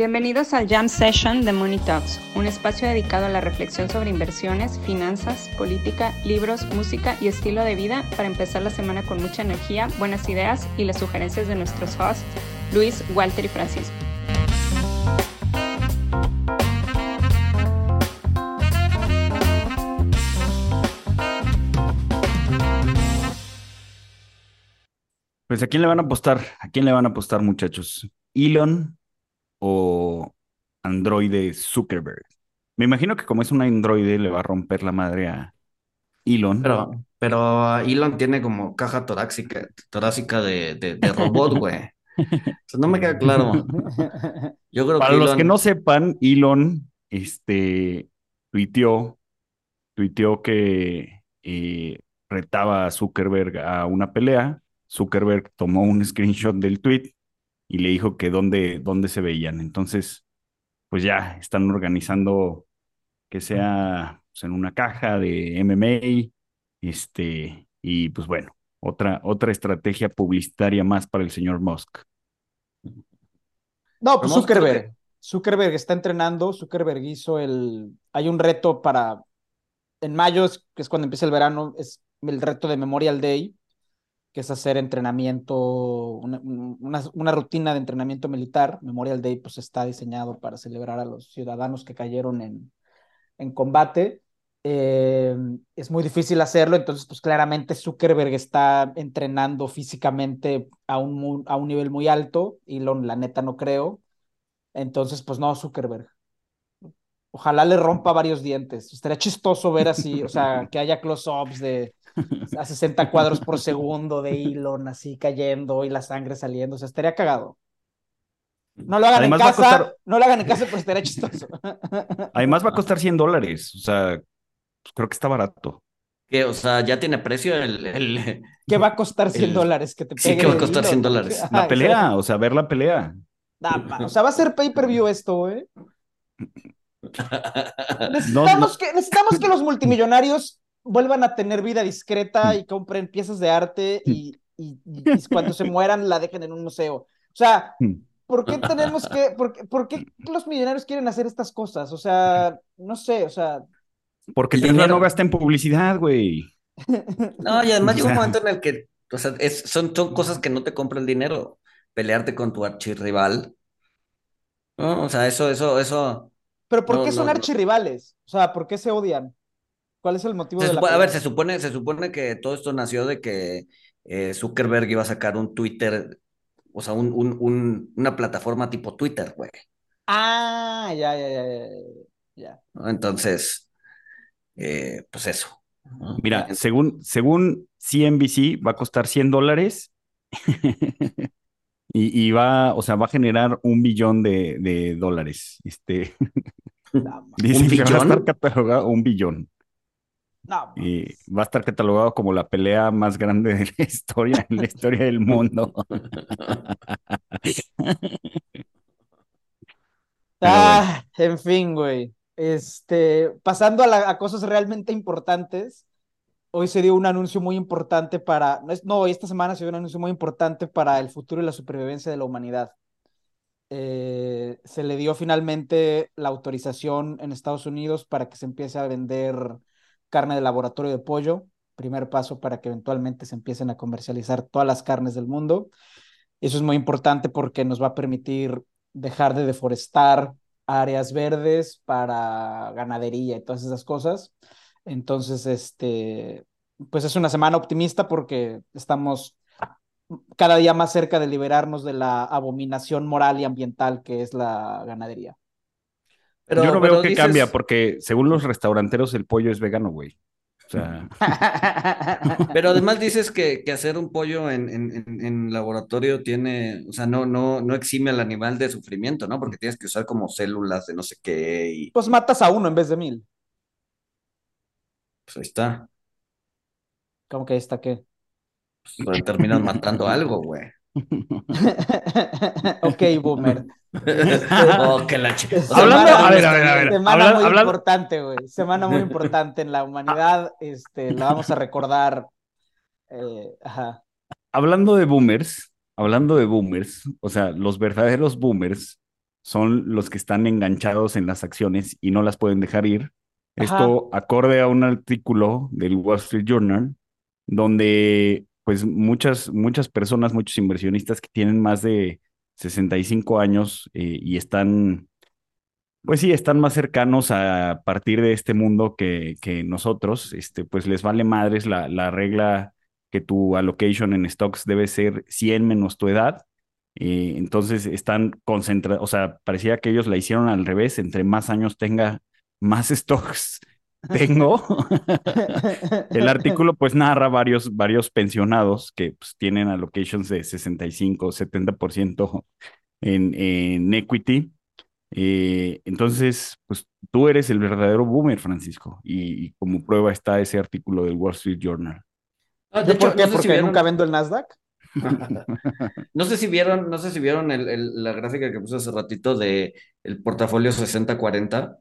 Bienvenidos al Jam Session de Money Talks, un espacio dedicado a la reflexión sobre inversiones, finanzas, política, libros, música y estilo de vida para empezar la semana con mucha energía, buenas ideas y las sugerencias de nuestros hosts, Luis, Walter y Francisco. Pues a quién le van a apostar, a quién le van a apostar, muchachos. Elon o androide Zuckerberg. Me imagino que como es un androide le va a romper la madre a Elon. Pero, pero Elon tiene como caja torácica, torácica de, de, robot, güey. no me queda claro. Yo creo Para los que no sepan, Elon este, tuiteó, tuiteó que eh, retaba a Zuckerberg a una pelea Zuckerberg tomó un screenshot del tweet y le dijo que dónde, dónde se veían. Entonces, pues ya están organizando que sea pues, en una caja de MMA, este, y pues bueno, otra, otra estrategia publicitaria más para el señor Musk. No, pues Zuckerberg. Zuckerberg está entrenando, Zuckerberg hizo el, hay un reto para, en mayo, que es cuando empieza el verano, es el reto de Memorial Day, que es hacer entrenamiento, una, rutina de entrenamiento militar. Memorial Day pues está diseñado para celebrar a los ciudadanos que cayeron en, en combate. Eh, es muy difícil hacerlo, entonces pues claramente Zuckerberg está entrenando físicamente a un, a un nivel muy alto, y la neta no creo. Entonces pues no, Zuckerberg. Ojalá le rompa varios dientes. Estaría chistoso ver así, o sea, que haya close-ups de a 60 cuadros por segundo de Elon así cayendo y la sangre saliendo. O sea, estaría cagado. No lo hagan en casa, no lo hagan en casa, pero estaría chistoso. Además va a costar 100 dólares. O sea, pues, creo que está barato. Que, o sea, ya tiene precio el... el ¿Qué va a costar 100 dólares? Que te sí, que va a costar 100 dólares. La pelea, o sea, ver la pelea. o sea, va a ser pay-per-view esto, güey. Necesitamos, Que, necesitamos que los multimillonarios vuelvan a tener vida discreta y compren piezas de arte y, cuando se mueran la dejen en un museo. O sea, ¿por qué tenemos que, por, qué, los millonarios quieren hacer estas cosas? O sea, no sé, o sea... Porque el dinero no gasta en publicidad, güey. No, y además llega un momento en el que, o sea, son, son cosas que no te compra el dinero. Pelearte con tu archirrival. No, o sea, eso, eso, eso. Pero ¿por qué son archirrivales? O sea, ¿por qué se odian? ¿Cuál es el motivo de la A ver, se supone, se supone que todo esto nació de que eh, Zuckerberg iba a sacar un Twitter, o sea, un, un, una plataforma tipo Twitter, güey. Ah, ya, ya, ya, ya. Entonces, eh, pues eso. Mira, según, según CNBC va a costar 100 dólares y, y, va, o sea, va a generar un billón de, de dólares. Este, dice ¿Un billón? que va a estar catalogado un billón. Y va a estar catalogado como la pelea más grande de la historia, en la historia del mundo. ah, en fin, güey. Este, pasando a, cosas realmente importantes, hoy se dio un anuncio muy importante para, no, no, esta semana se dio un anuncio muy importante para el futuro y la supervivencia de la humanidad. Eh, se le dio finalmente la autorización en Estados Unidos para que se empiece a vender carne de laboratorio de pollo, primer paso para que eventualmente se empiecen a comercializar todas las carnes del mundo. Eso es muy importante porque nos va a permitir dejar de deforestar áreas verdes para ganadería y todas esas cosas. Entonces, este, pues es una semana optimista porque estamos cada día más cerca de liberarnos de la abominación moral y ambiental que es la ganadería. Yo no veo que cambia porque según los restauranteros el pollo es vegano, güey. O sea... pero además dices que, que hacer un pollo en, en, en, laboratorio tiene, o sea, no, no, no exime al animal de sufrimiento, ¿no? Porque tienes que usar como células de no sé qué. Y... Pues matas a uno en vez de mil. Pues ahí está. ¿Cómo que ahí está qué? Pues terminas matando algo, güey. ok, boomer. oh, que la Hablando, a ver, a ver, a ver. Semana muy importante, güey. Semana muy importante en la humanidad. Este, la vamos a recordar. Eh, ajá. Hablando de boomers, hablando de boomers, o sea, los verdaderos boomers son los que están enganchados en las acciones y no las pueden dejar ir. Esto acorde a un artículo del Wall Street Journal, donde pues muchas, muchas personas, muchos inversionistas que tienen más de 65 años eh, y están, pues sí, están más cercanos a partir de este mundo que, que nosotros, este, pues les vale madres la, la regla que tu allocation en stocks debe ser 100 menos tu edad. Eh, entonces están concentrados, o sea, parecía que ellos la hicieron al revés, entre más años tenga, más stocks tengo. el artículo pues narra varios, varios pensionados que pues, tienen allocations de 65, 70% en, en equity. Eh, entonces, pues tú eres el verdadero boomer, Francisco, y, como prueba está ese artículo del Wall Street Journal. Ah, de hecho, Porque nunca vendo el Nasdaq. no sé si vieron, no sé si vieron la gráfica que puse hace ratito de el portafolio 60-40.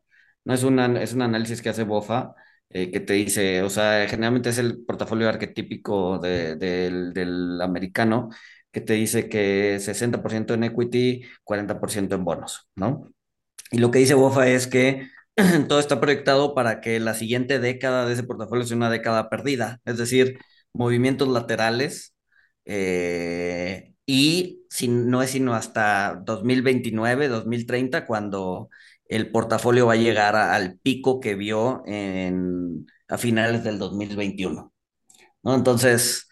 No es, una, es un análisis que hace Bofa, eh, que te dice, o sea, generalmente es el portafolio arquetípico del, americano, que te dice que 60% en equity, 40% en bonos, ¿no? Y lo que dice Bofa es que todo está proyectado para que la siguiente década de ese portafolio sea una década perdida, es decir, movimientos laterales. Eh, y si, no es sino hasta 2029, 2030, cuando el portafolio va a llegar al pico que vio en, a finales del 2021. ¿no? Entonces,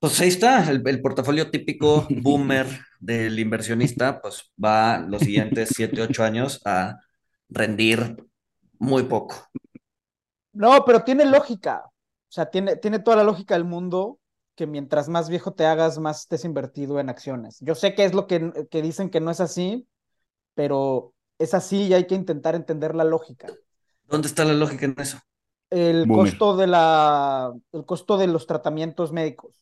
pues ahí está, el, portafolio típico boomer del inversionista, pues va los siguientes 7, 8 años a rendir muy poco. No, pero tiene lógica. O sea, tiene, tiene toda la lógica del mundo que mientras más viejo te hagas, más estés invertido en acciones. Yo sé que es lo que, que dicen que no es así, pero es así y hay que intentar entender la lógica. ¿Dónde está la lógica en eso? El costo de la, el costo de los tratamientos médicos,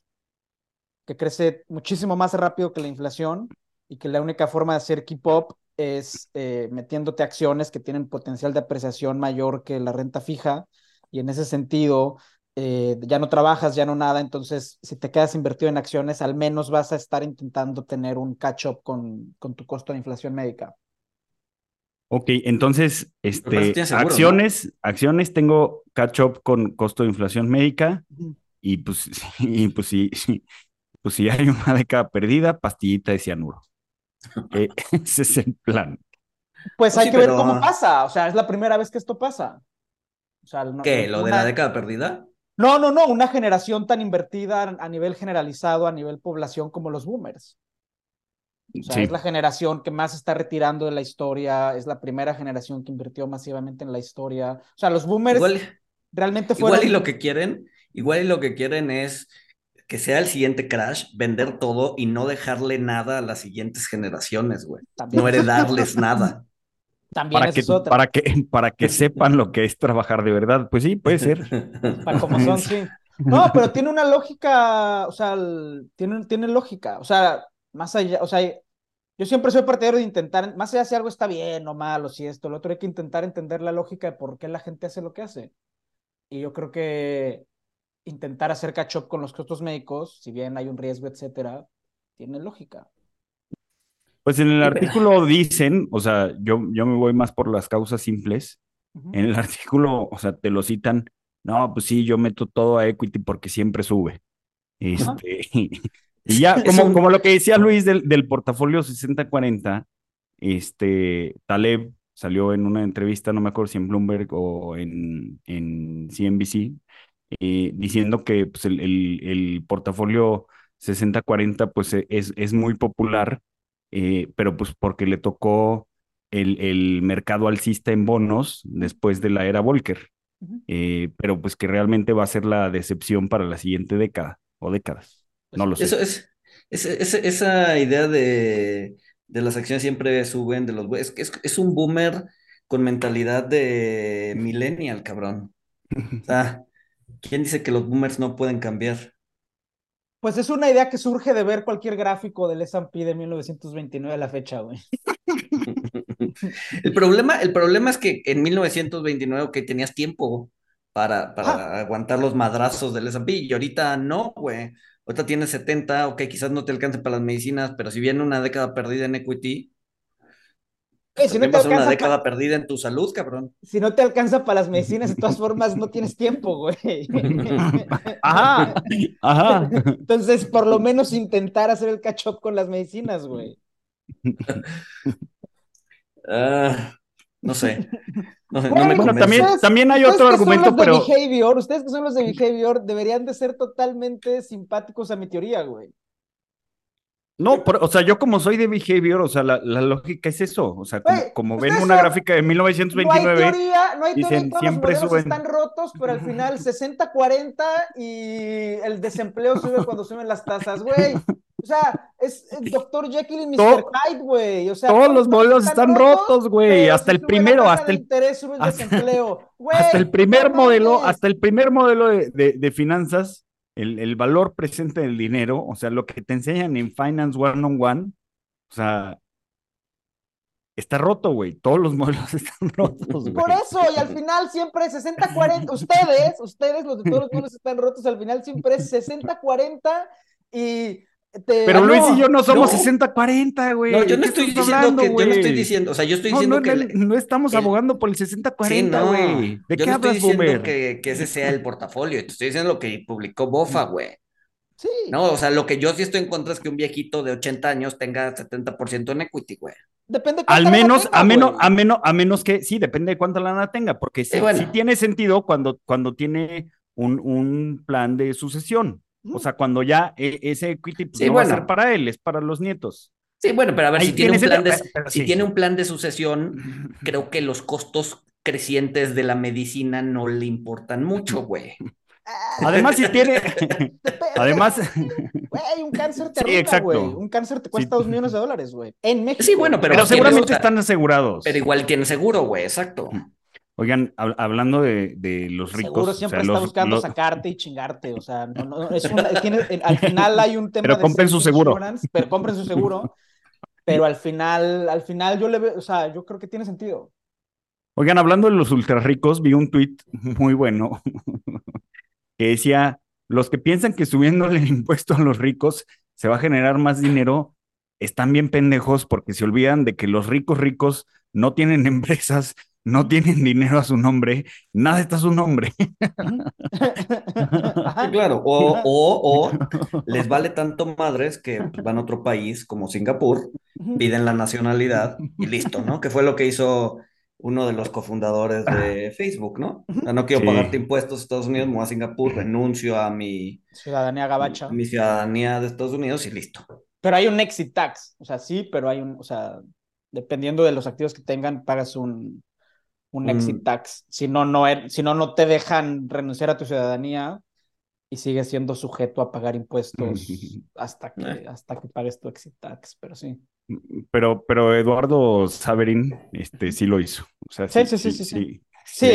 que crece muchísimo más rápido que la inflación y que la única forma de hacer keep up es eh, metiéndote acciones que tienen potencial de apreciación mayor que la renta fija y en ese sentido eh, ya no trabajas, ya no nada, entonces si te quedas invertido en acciones, al menos vas a estar intentando tener un catch up con, con tu costo de inflación médica. Ok, entonces, este, acciones, acciones tengo catch up con costo de inflación médica y pues, y pues sí, pues si hay una década perdida, pastillita de cianuro. ese es el plan. Pues, pues hay que ver cómo pasa, o sea, es la primera vez que esto pasa. ¿Qué? ¿Lo de la década perdida? No, no, no, una generación tan invertida a nivel generalizado, a nivel población como los boomers. O sea, es la generación que más está retirando de la historia, es la primera generación que invirtió masivamente en la historia. O sea, los boomers realmente fueron... Igual y lo que quieren, igual y lo que quieren es que sea el siguiente crash, vender todo y no dejarle nada a las siguientes generaciones, güey. No heredarles nada. También para, que, para que para que sepan lo que es trabajar de verdad. Pues sí, puede ser. Para como son, sí. No, pero tiene una lógica, o sea, tiene, tiene lógica. O sea, más allá, o sea, yo siempre soy partidario de intentar, más allá de si algo está bien o mal o si esto, lo otro, hay que intentar entender la lógica de por qué la gente hace lo que hace. Y yo creo que intentar hacer catch up con los costos médicos, si bien hay un riesgo, etcétera, tiene lógica. Pues en el artículo dicen, o sea, yo, yo me voy más por las causas simples. En el artículo, o sea, te lo citan, no, pues sí, yo meto todo a equity porque siempre sube. Este, y ya, como, como lo que decía Luis del, del portafolio 60-40, este, Taleb salió en una entrevista, no me acuerdo si en Bloomberg o en, en CNBC, eh, diciendo que pues, el, el, portafolio 60-40 pues e, es, es muy popular, eh, pero pues porque le tocó el, el, mercado alcista en bonos después de la era Volcker, eh, pero pues que realmente va a ser la decepción para la siguiente década o décadas. No lo sé. Eso es, esa idea de, de, las acciones siempre suben, de los es, es, es un boomer con mentalidad de millennial, cabrón. O sea, ¿Quién dice que los boomers no pueden cambiar? Pues es una idea que surge de ver cualquier gráfico del S&P de 1929 a la fecha, güey. el, problema, el problema es que en 1929 que tenías tiempo para, para ah. aguantar los madrazos del S&P y ahorita no, güey. Ahorita tienes 70, ok, quizás no te alcance para las medicinas, pero si viene una década perdida en equity, si no te alcanza una década perdida en tu salud, cabrón. Si no te alcanza para las medicinas, de todas formas no tienes tiempo, güey. ajá, ajá. Entonces, por lo menos intentar hacer el catch up con las medicinas, güey. Ah, no sé. bueno, también, también hay otro argumento, pero. behavior, ustedes que son los de behavior deberían de ser totalmente simpáticos a mi teoría, güey. No, o sea, yo como soy de behavior, o sea, la, lógica es eso. O sea, como, ven una gráfica de 1929. No hay teoría, no hay teoría, dicen, siempre suben. están rotos, pero al final 60-40 y el desempleo sube cuando suben las tasas, güey. O sea, es el Dr. Jekyll y Mr. Hyde, güey. O sea, todos los modelos están rotos, güey. Hasta el primero, hasta el, interés, sube el desempleo. hasta el primer modelo, hasta el primer modelo de, de finanzas el, valor presente del dinero, o sea, lo que te enseñan en Finance One on One, o sea, está roto, güey. Todos los modelos están rotos, güey. Por eso, y al final siempre es 60-40. Ustedes, ustedes, los de todos los modelos están rotos, al final siempre es 60-40 y pero Luis y yo no somos 60-40, güey. No, yo no estoy diciendo que, yo no estoy diciendo, o sea, yo estoy diciendo que. No, estamos abogando por el 60-40, güey. ¿De yo qué no estoy diciendo que, que, ese sea el portafolio, te estoy diciendo lo que publicó Bofa, mm. güey. Sí. No, o sea, lo que yo sí estoy en contra es que un viejito de 80 años tenga 70% en equity, güey. Depende de Al menos, a menos, a menos, a menos que, sí, depende de cuánta lana tenga, porque sí, sí tiene sentido cuando, cuando tiene un, un plan de sucesión. O sea, cuando ya e, ese equity pues, no va a ser para él, es para los nietos. Sí, bueno, pero a ver, si, tiene un, plan de, si tiene un plan de sucesión, creo que los costos crecientes de la medicina no le importan mucho, güey. Además, si tiene. Además. Güey, un cáncer te sí, güey. Un cáncer te cuesta dos millones de dólares, güey. En México. Sí, bueno, pero. Pero seguramente están asegurados. Pero igual tiene seguro, güey, exacto. Oigan, hablando de, los ricos. Seguro siempre está buscando sacarte y chingarte. O sea, no, no, es al final hay un tema. Pero compren su seguro. Pero compren su seguro. pero al final, al final yo le veo, o sea, yo creo que tiene sentido. Oigan, hablando de los ultra ricos, vi un tweet muy bueno que decía: los que piensan que subiéndole el impuesto a los ricos se va a generar más dinero, están bien pendejos porque se olvidan de que los ricos ricos no tienen empresas no tienen dinero a su nombre, nada está a su nombre. claro, o, o, les vale tanto madres que van a otro país como Singapur, piden la nacionalidad y listo, ¿no? Que fue lo que hizo uno de los cofundadores de Facebook, ¿no? no quiero pagarte impuestos a Estados Unidos, me voy a Singapur, renuncio a mi ciudadanía gabacha. Mi ciudadanía de Estados Unidos y listo. Pero hay un exit tax, o sea, sí, pero hay un, o sea, dependiendo de los activos que tengan, pagas un, un exit tax. Si no, no, er, si no, no te dejan renunciar a tu ciudadanía y sigues siendo sujeto a pagar impuestos hasta que, eh. hasta que pagues tu exit tax, pero sí. Pero, pero Eduardo Saverin este, sí lo hizo. sí, sí, sí, sí, sí. sí.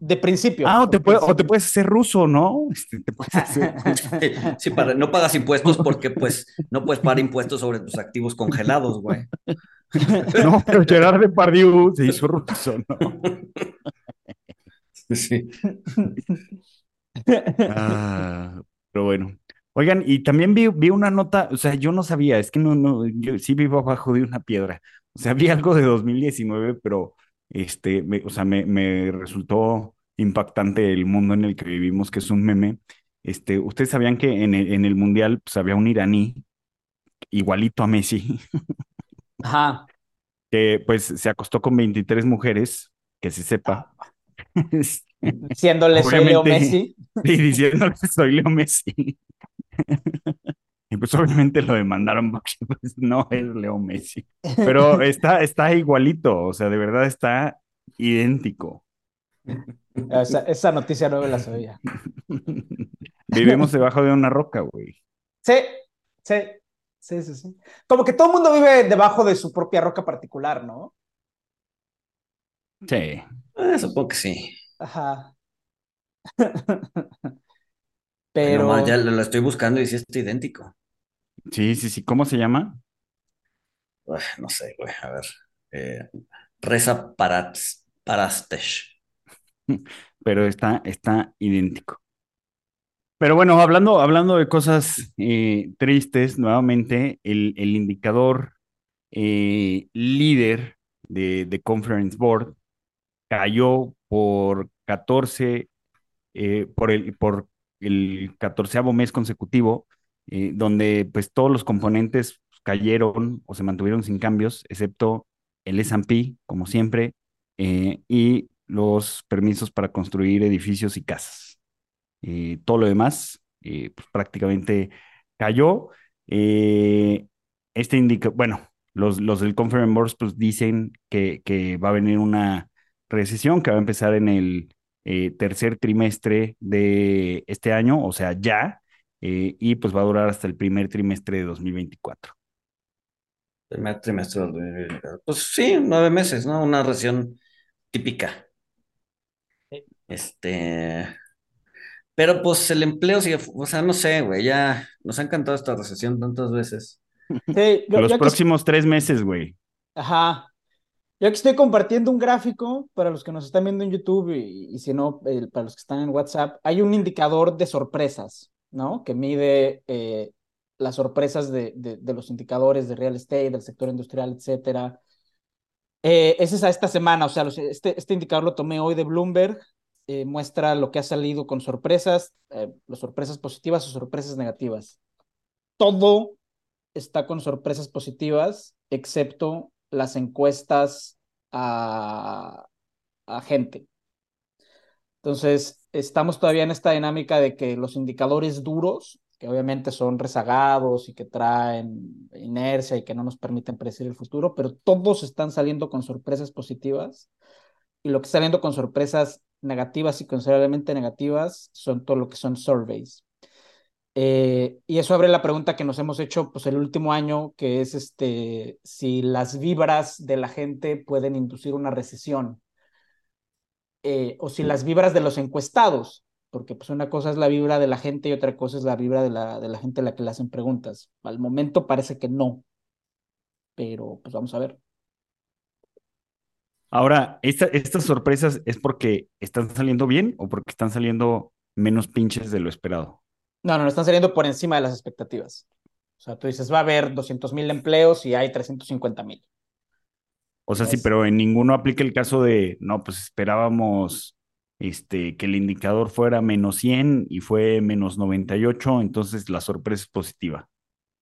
de principio. Ah, o te, o te puedes hacer ruso, ¿no? Este, te puedes hacer... sí, para, no pagas impuestos porque pues no puedes pagar impuestos sobre tus activos congelados, güey. No, pero Gerard Depardieu se hizo ruso, ¿no? Sí. Ah, pero bueno. Oigan, y también vi, vi, una nota, o sea, yo no sabía, es que no, no, yo sí vivo abajo de una piedra. O sea, vi algo de 2019, pero este, o sea, me, me resultó impactante el mundo en el que vivimos, que es un meme. Este, ustedes sabían que en el, en el mundial pues, había un iraní igualito a Messi. Ajá. Que pues se acostó con 23 mujeres, que se sepa. Diciéndole soy Leo Messi. Sí, diciéndole soy Leo Messi. Y pues obviamente lo demandaron porque pues, no es Leo Messi. Pero está, está igualito, o sea, de verdad está idéntico. Esa, esa noticia no me la sabía. Vivimos debajo de una roca, güey. Sí, sí. Sí, sí, sí. Como que todo el mundo vive debajo de su propia roca particular, ¿no? Sí. Eh, supongo que sí. Ajá. Pero. ya lo, estoy buscando y sí es idéntico. Sí, sí, sí. ¿Cómo se llama? no sé, güey. A ver. Eh, Reza Parastesh. Pero está, está idéntico. Pero bueno, hablando, hablando de cosas eh, tristes, nuevamente, el, el indicador eh, líder de, Conference Board cayó por 14, eh, por, el, por el catorceavo mes consecutivo, eh, donde pues todos los componentes cayeron o se mantuvieron sin cambios, excepto el S&P, como siempre, y los permisos para construir edificios y casas. Todo lo demás pues, prácticamente cayó. este indica, bueno, los, los del Conference Board pues, dicen que, que va a venir una recesión que va a empezar en el eh, tercer trimestre de este año, o sea, ya, eh, y pues va a durar hasta el primer trimestre de 2024. Primer trimestre de 2024. Pues sí, nueve meses, ¿no? Una recesión típica. Este. Pero pues el empleo sigue, o sea, no sé, güey, ya nos ha encantado esta recesión tantas veces. Los próximos tres meses, güey. Ajá. Yo aquí estoy compartiendo un gráfico para los que nos están viendo en YouTube y, si no, para los que están en WhatsApp. Hay un indicador de sorpresas, ¿no? Que mide eh, las sorpresas de, de, los indicadores de real estate, del sector industrial, etcétera. Eh, ese es a esta semana, o sea, este, este indicador lo tomé hoy de Bloomberg. Eh, muestra lo que ha salido con sorpresas, las sorpresas positivas o sorpresas negativas. Todo está con sorpresas positivas, excepto las encuestas a, gente. Entonces, estamos todavía en esta dinámica de que los indicadores duros, que obviamente son rezagados y que traen inercia y que no nos permiten predecir el futuro, pero todos están saliendo con sorpresas positivas. Y lo que está saliendo con sorpresas negativas y considerablemente negativas son todo lo que son surveys. Eh, y eso abre la pregunta que nos hemos hecho pues, el último año, que es este, si las vibras de la gente pueden inducir una recesión, eh, o si las vibras de los encuestados, porque pues una cosa es la vibra de la gente y otra cosa es la vibra de la, de la gente a la que le hacen preguntas. Al momento parece que no, pero pues vamos a ver. Ahora, ¿estas sorpresas es porque están saliendo bien o porque están saliendo menos pinches de lo esperado? No, no, no están saliendo por encima de las expectativas. O sea, tú dices, va a haber 200 mil empleos y hay 350 mil. O sea, sí, pero en ninguno aplica el caso de, no, pues esperábamos este, que el indicador fuera menos 100 y fue menos 98, entonces la sorpresa es positiva.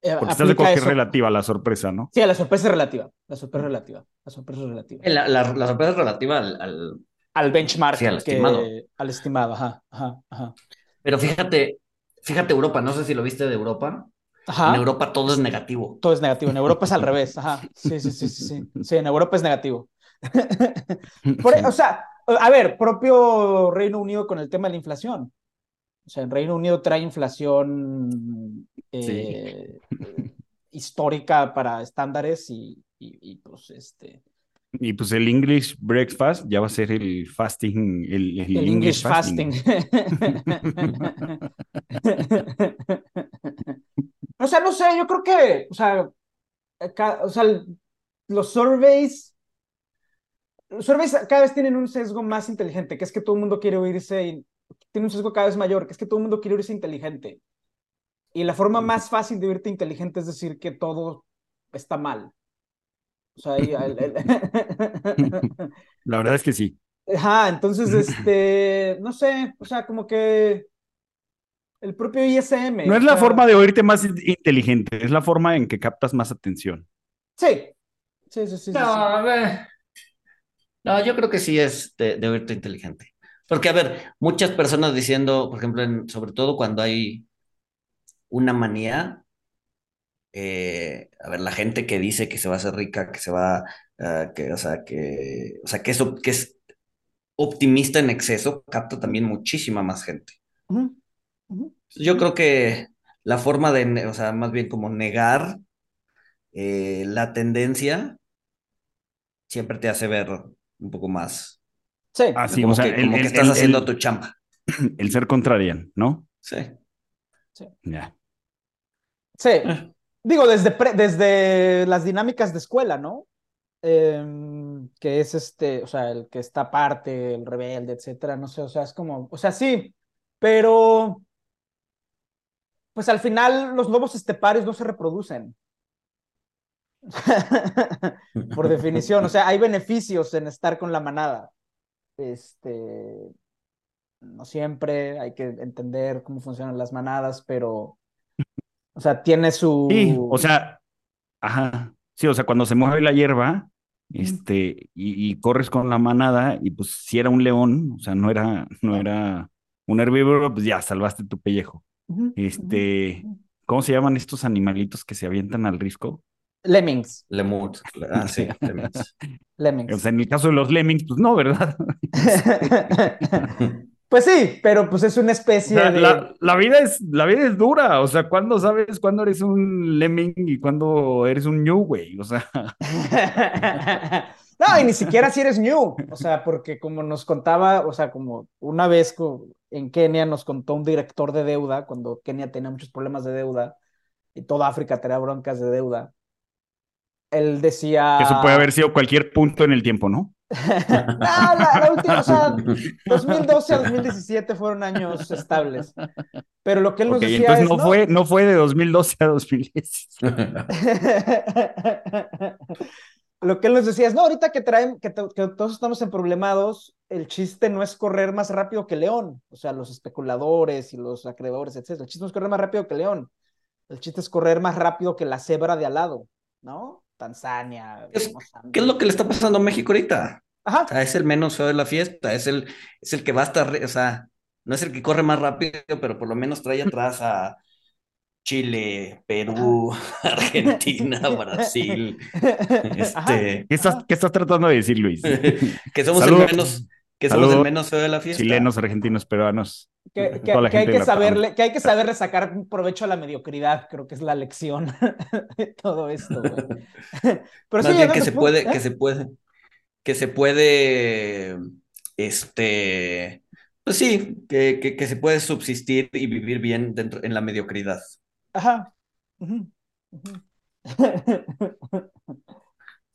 Eh, Porque estás de que es relativa la sorpresa, ¿no? Sí, la sorpresa es relativa. La sorpresa es relativa. La sorpresa es relativa. La, la, sorpresa es relativa al, al... benchmark. al estimado. Al estimado, ajá, ajá, ajá. Pero fíjate, Fíjate Europa, no sé si lo viste de Europa. En Europa todo es negativo. Todo es negativo. En Europa es al revés. Ajá. Sí, sí, sí, sí, sí. Sí, en Europa es negativo. E, o sea, a ver, propio Reino Unido con el tema de la inflación. O sea, en Reino Unido trae inflación eh, histórica para estándares y, y, pues este y pues el English Breakfast ya va a ser el fasting, el, el, English, fasting. o sea, no sé, yo creo que, o sea, o sea, los surveys, los surveys cada vez tienen un sesgo más inteligente, que es que todo el mundo quiere oírse, y tiene un sesgo cada vez mayor, que es que todo el mundo quiere oírse inteligente. Y la forma más fácil de oírte inteligente es decir que todo está mal. La verdad es que sí. Ajá, entonces, este, no sé, o sea, como que el propio ISM. No es la forma de oírte más inteligente, es la forma en que captas más atención. Sí, sí, sí, sí. No, a ver. No, yo creo que sí es de, oírte inteligente. Porque, a ver, muchas personas diciendo, por ejemplo, sobre todo cuando hay una manía, eh, a ver, la gente que dice que se va a hacer rica, que se va, uh, que, o sea, que, o sea, que eso, que es optimista en exceso, capta también muchísima más gente. Yo creo que la forma de, o sea, más bien como negar eh, la tendencia siempre te hace ver un poco más. Sí, Así, como, que, como que estás haciendo tu champa. El ser contrarian, ¿no? Sí. Sí. Ya. Sí. Eh. Digo, desde, desde las dinámicas de escuela, ¿no? Em, que es este, o sea, el que está aparte, el rebelde, etcétera, no sé, o sea, es como, o sea, sí, pero pues al final los lobos esteparios no se reproducen. Por definición, o sea, hay beneficios en estar con la manada. Este, no siempre hay que entender cómo funcionan las manadas, pero, o sea, tiene su... Sí, o sea, ajá, sí, o sea, cuando se mueve la hierba, este, y, corres con la manada, y pues si era un león, o sea, no era, no era un herbívoro, pues ya salvaste tu pellejo. Este, ¿cómo se llaman estos animalitos que se avientan al risco? Lemmings. Lemurs. Ah, sí, lemmings. lemmings. O sea, en el caso de los lemmings, pues no, ¿verdad? Pues sí, pero pues es una especie de... La, vida es, la vida es dura, o sea, ¿cuándo sabes cuándo eres un lemming y cuándo eres un new, güey? O sea... no, y ni siquiera si eres new, o sea, porque como nos contaba, o sea, como una vez en Kenia nos contó un director de deuda, cuando Kenia tenía muchos problemas de deuda y toda África tenía broncas de deuda, él decía... Eso puede haber sido cualquier punto en el tiempo, ¿no? Ah, la, última, o sea, 2012 a 2017 fueron años estables. Pero lo que él nos decía entonces no, Fue, no fue de 2012 a 2017. lo que él nos decía es, no, ahorita que traen, que, todos estamos en problemados, el chiste no es correr más rápido que León. O sea, los especuladores y los acreedores, etc. El chiste no es correr más rápido que León. El chiste es correr más rápido que la cebra de al lado, ¿no? Tanzania. ¿Qué es lo que le está pasando a México ahorita? Ajá. es el menos feo de la fiesta, es el, es el que va a estar, o sea, no es el que corre más rápido, pero por lo menos trae atrás a Chile, Perú, Argentina, Brasil. Este... ¿Qué, estás, ¿Qué estás tratando de decir, Luis? que somos el menos que somos el menos feo de la fiesta. Chilenos, argentinos, peruanos. Que, hay que, saberle, que hay que saberle sacar provecho a la mediocridad, creo que es la lección de todo esto. Pero sí, que se puede, que se puede, que se puede, este, pues sí, que, que, se puede subsistir y vivir bien dentro, en la mediocridad. Ajá.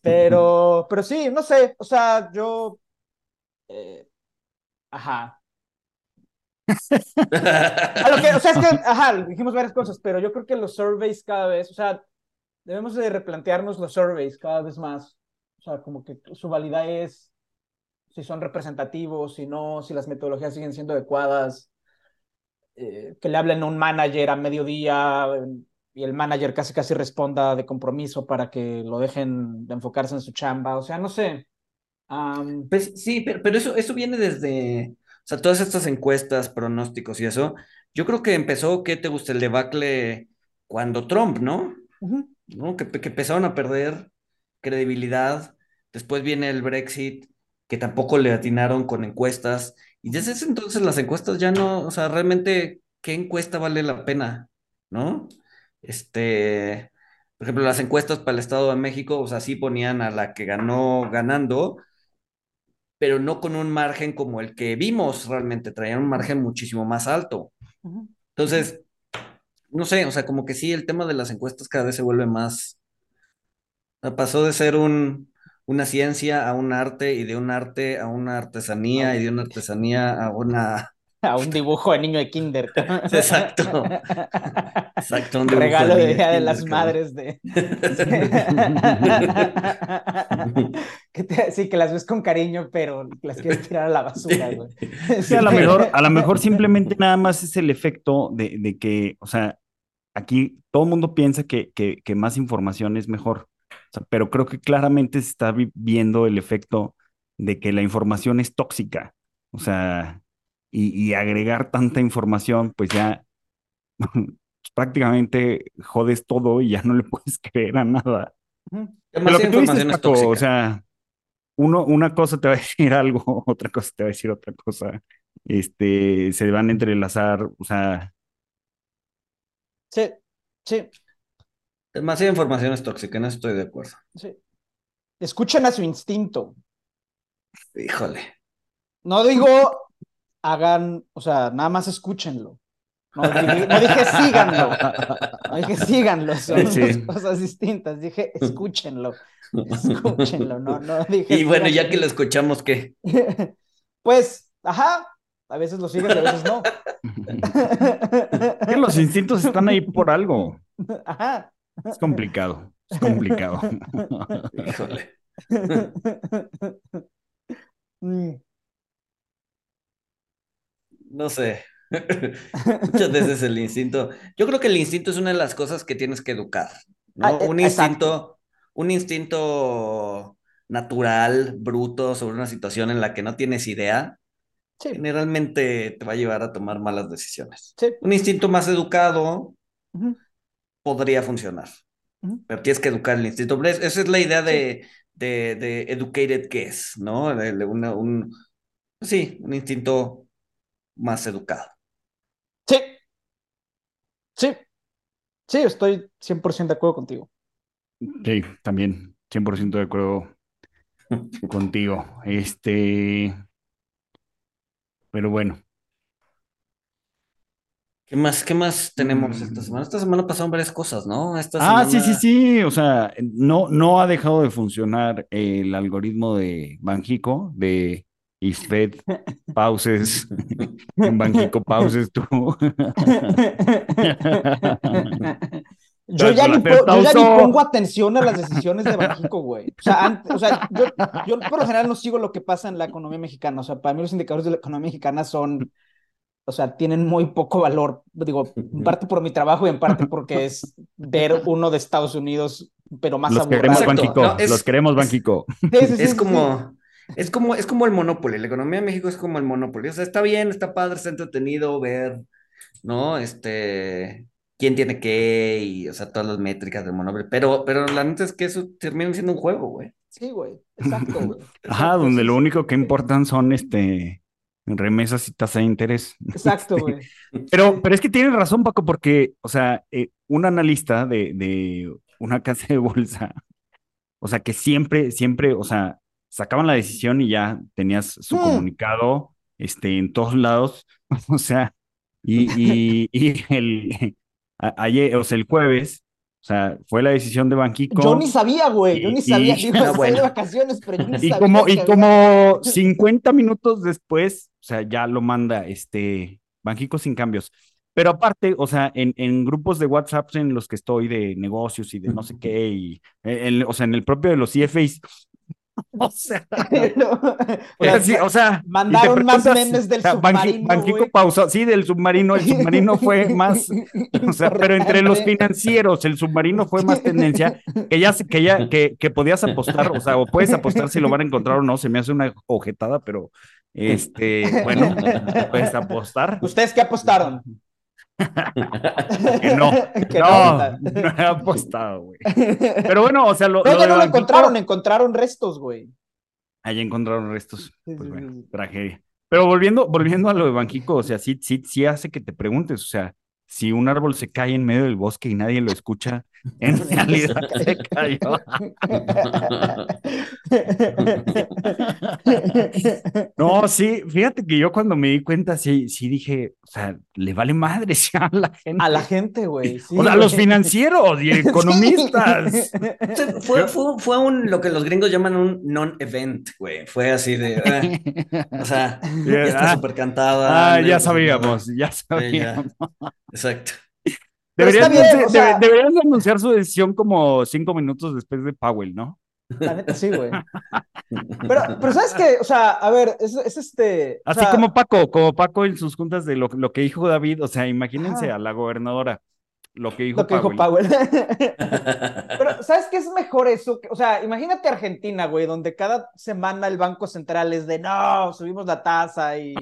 Pero, pero sí, no sé, o sea, yo eh, ajá. O sea, es que, ajá, dijimos varias cosas, pero yo creo que los surveys cada vez, o sea, debemos de replantearnos los surveys cada vez más. O sea, como que su validez, si son representativos, si no, si las metodologías siguen siendo adecuadas, eh, que le hablen a un manager a mediodía y el manager casi casi responda de compromiso para que lo dejen de enfocarse en su chamba. O sea, no sé pues sí, pero, eso, eso viene desde, sea, todas estas encuestas, pronósticos y eso, yo creo que empezó, ¿qué te gusta? El debacle cuando Trump, ¿no? ¿No? Que, que, empezaron a perder credibilidad, después viene el Brexit, que tampoco le atinaron con encuestas, y desde ese entonces las encuestas ya no, o sea, realmente, ¿qué encuesta vale la pena? ¿No? Este, por ejemplo, las encuestas para el Estado de México, o sea, sí ponían a la que ganó ganando, pero no con un margen como el que vimos realmente, traían un margen muchísimo más alto. Entonces, no sé, o sea, como que sí, el tema de las encuestas cada vez se vuelve más, pasó de ser un, una ciencia a un arte y de un arte a una artesanía y de una artesanía a una a un dibujo de niño de kinder. Exacto. Exacto. Un regalo de, Día de las Madres de... sí, que las ves con cariño, pero las quieres tirar a la basura, güey. Sí, a lo mejor, a lo mejor simplemente nada más es el efecto de, de que, o sea, aquí todo el mundo piensa que, que, que más información es mejor, pero creo que claramente se está viendo el efecto de que la información es tóxica. O sea, y, agregar tanta información, pues ya prácticamente jodes todo y ya no le puedes creer a nada. Lo que tú dices, o sea, uno, una cosa te va a decir algo, otra cosa te va a decir otra cosa. Este, se van a entrelazar, o sea. Sí, sí. Demasiada información es tóxica, no estoy de acuerdo. Sí. Escuchen a su instinto. Híjole. No digo hagan, o sea, nada más escúchenlo. No, dije, síganlo. No dije síganlo, son dos cosas distintas. Dije escúchenlo. Escúchenlo, no, no dije. Y bueno, ya que lo escuchamos, ¿qué? Pues, ajá, a veces lo siguen y a veces no. que los instintos están ahí por algo. Ajá. Es complicado. Es complicado. Híjole. No sé. Muchas veces el instinto. Yo creo que el instinto es una de las cosas que tienes que educar, ¿no? Ah, eh, un instinto, un instinto natural, bruto, sobre una situación en la que no tienes idea, generalmente te va a llevar a tomar malas decisiones. Un instinto más educado podría funcionar, pero tienes que educar el instinto. Esa es la idea de, de, de educated guess, ¿no? De, un, sí, un instinto más educado. Sí. Sí. Sí, estoy 100% de acuerdo contigo. Sí, también 100% de acuerdo contigo. Este, pero bueno. ¿Qué más, qué más tenemos esta semana? Esta semana pasaron varias cosas, ¿no? ah, sí, sí, sí. O sea, no, no ha dejado de funcionar el algoritmo de Banjico, de Isfed pauses, en Banjico pauses tú. Yo ya, ni pongo atención a las decisiones de Banjico, güey. O sea, o sea yo, yo, por lo general no sigo lo que pasa en la economía mexicana. O sea, para mí los indicadores de la economía mexicana son, o sea, tienen muy poco valor. Digo, en parte por mi trabajo y en parte porque es ver uno de Estados Unidos, pero más los Queremos Banjico, los queremos Banjico. es como... Es como, es como el monopolio, la economía de México es como el monopolio, o sea, está bien, está padre, está entretenido ver, ¿no? Este, quién tiene qué y, o sea, todas las métricas del Monopoly. Pero, pero la neta es que eso termina siendo un juego, güey. Sí, güey. Exacto, güey. Ajá, donde lo único que importan son este remesas y tasa de interés. Exacto, güey. pero, pero es que tienes razón, Paco, porque, o sea, eh, un analista de, de una casa de bolsa, o sea, que siempre, siempre, o sea, sacaban la decisión y ya tenías su mm. comunicado este, en todos lados, o sea, y, y, y el, ayer, o sea, el jueves, o sea, fue la decisión de Banquico. Yo ni sabía, güey, yo ni sabía. Digo, ah, bueno. de vacaciones, pero yo ni y sabía. Como, y como 50 minutos después, o sea, ya lo manda este Banquico sin cambios. Pero aparte, o sea, en, en, grupos de WhatsApp en los que estoy de negocios y de no sé qué, y o sea, en el propio de los CFAs, O sea, o sea, mandaron más memes del submarino. Banquico pausó, sí, del submarino, el submarino fue más, o sea, pero entre los financieros, el submarino fue más tendencia, que ya, que ya, que, que podías apostar, o sea, o puedes apostar si lo van a encontrar o no, se me hace una ojetada, pero este, bueno, puedes apostar. ¿Ustedes qué apostaron? que no, no, no, he apostado, güey. Pero bueno, o sea, lo, no, lo encontraron, encontraron restos, güey. Ahí encontraron restos. Pues bueno, tragedia. Pero volviendo, volviendo a lo de Banquico, o sea, sí, sí, sí hace que te preguntes, o sea, si un árbol se cae en medio del bosque y nadie lo escucha, en realidad se cayó. No, sí, fíjate que yo cuando me di cuenta, sí, sí dije, o sea, le vale madre a la gente. A la gente, güey. o sea, a los financieros y economistas. Fue, fue, fue, un, lo que los gringos llaman un non-event, güey. Fue así de, ah, o sea, ya está súper cantada. Ah, ya sabíamos, ya sabíamos. Exacto. Deberían, anunciar su decisión como cinco minutos después de Powell, ¿no? La neta, sí, güey. Pero, pero ¿sabes qué? O sea, a ver, es, este. Así como Paco, como Paco en sus juntas de lo, lo que dijo David, o sea, imagínense a la gobernadora lo que dijo lo que Powell. Dijo Pero, ¿sabes qué es mejor eso? O sea, imagínate Argentina, güey, donde cada semana el Banco Central es de no, subimos la tasa y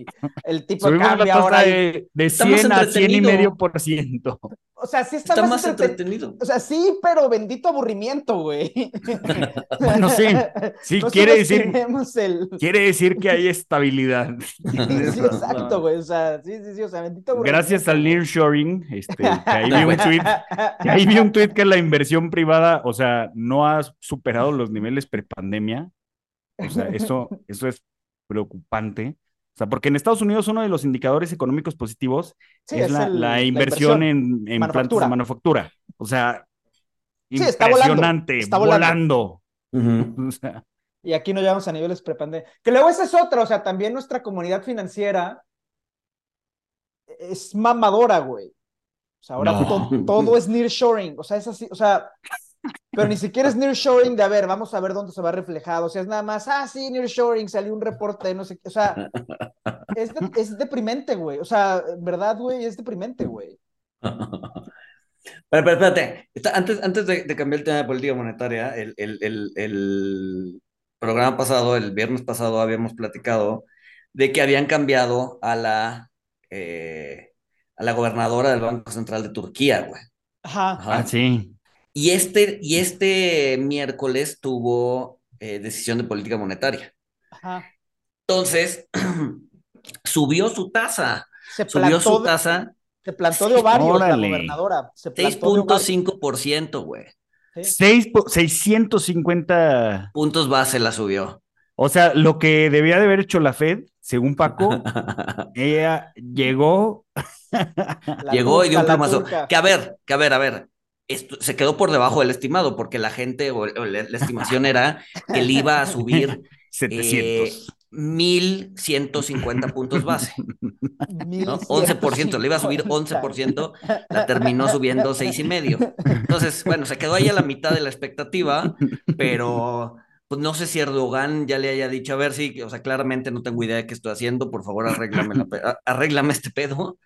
el tipo de cambio ahora. De, de 100 a 100 y medio por ciento. O sea, sí está, más, entretenido. O sea, sí, pero bendito aburrimiento, güey. bueno, sí. Sí, quiere decir. Quiere decir que hay estabilidad. sí, exacto, güey. O sea, sí, sí, sí. O sea, bendito aburrimiento. Gracias al nearshoring, este, que ahí vi un tweet, que ahí vi un tweet que la inversión privada, o sea, no ha superado los niveles prepandemia. O sea, eso, eso es preocupante. O sea, porque en Estados Unidos uno de los indicadores económicos positivos es, la, inversión en, plantas de manufactura. O sea, impresionante, está volando. Y aquí no llegamos a niveles prepandemia. Que luego esa es otra, o sea, también nuestra comunidad financiera es mamadora, güey. O sea, ahora todo, todo, es nearshoring. O sea, es así, o sea, pero ni siquiera es nearshoring de, a ver, vamos a ver dónde se va reflejado. O sea, es nada más, ah, sí, nearshoring, salió un reporte, no sé qué. O sea, es, es deprimente, güey. O sea, verdad, güey, es deprimente, güey. Pero, pero espérate, antes, antes de, cambiar el tema de política monetaria, el, el, el, el, programa pasado, el viernes pasado, habíamos platicado de que habían cambiado a la, eh, a la gobernadora del Banco Central de Turquía, güey. Ajá. Ajá. Ah, sí. Y este, y este miércoles tuvo eh, decisión de política monetaria. Ajá. Entonces, subió su tasa. Se subió su tasa se plantó de ovarios la gobernadora. 6.5%, güey. 650 puntos base la subió. O sea, lo que debía de haber hecho la Fed, según Paco, ella llegó. llegó y dio un plumazo. Que a ver, que a ver, a ver. Esto, se quedó por debajo del estimado, porque la gente, o, la, estimación era que él iba a subir 700. 1150 puntos base. ¿no? 11%, le iba a subir 11%, la terminó subiendo seis y medio. Entonces, bueno, se quedó ahí a la mitad de la expectativa, pero pues no sé si Erdogan ya le haya dicho, a ver, sí, o sea, claramente no tengo idea de qué estoy haciendo, por favor, arréglame, arréglame este pedo.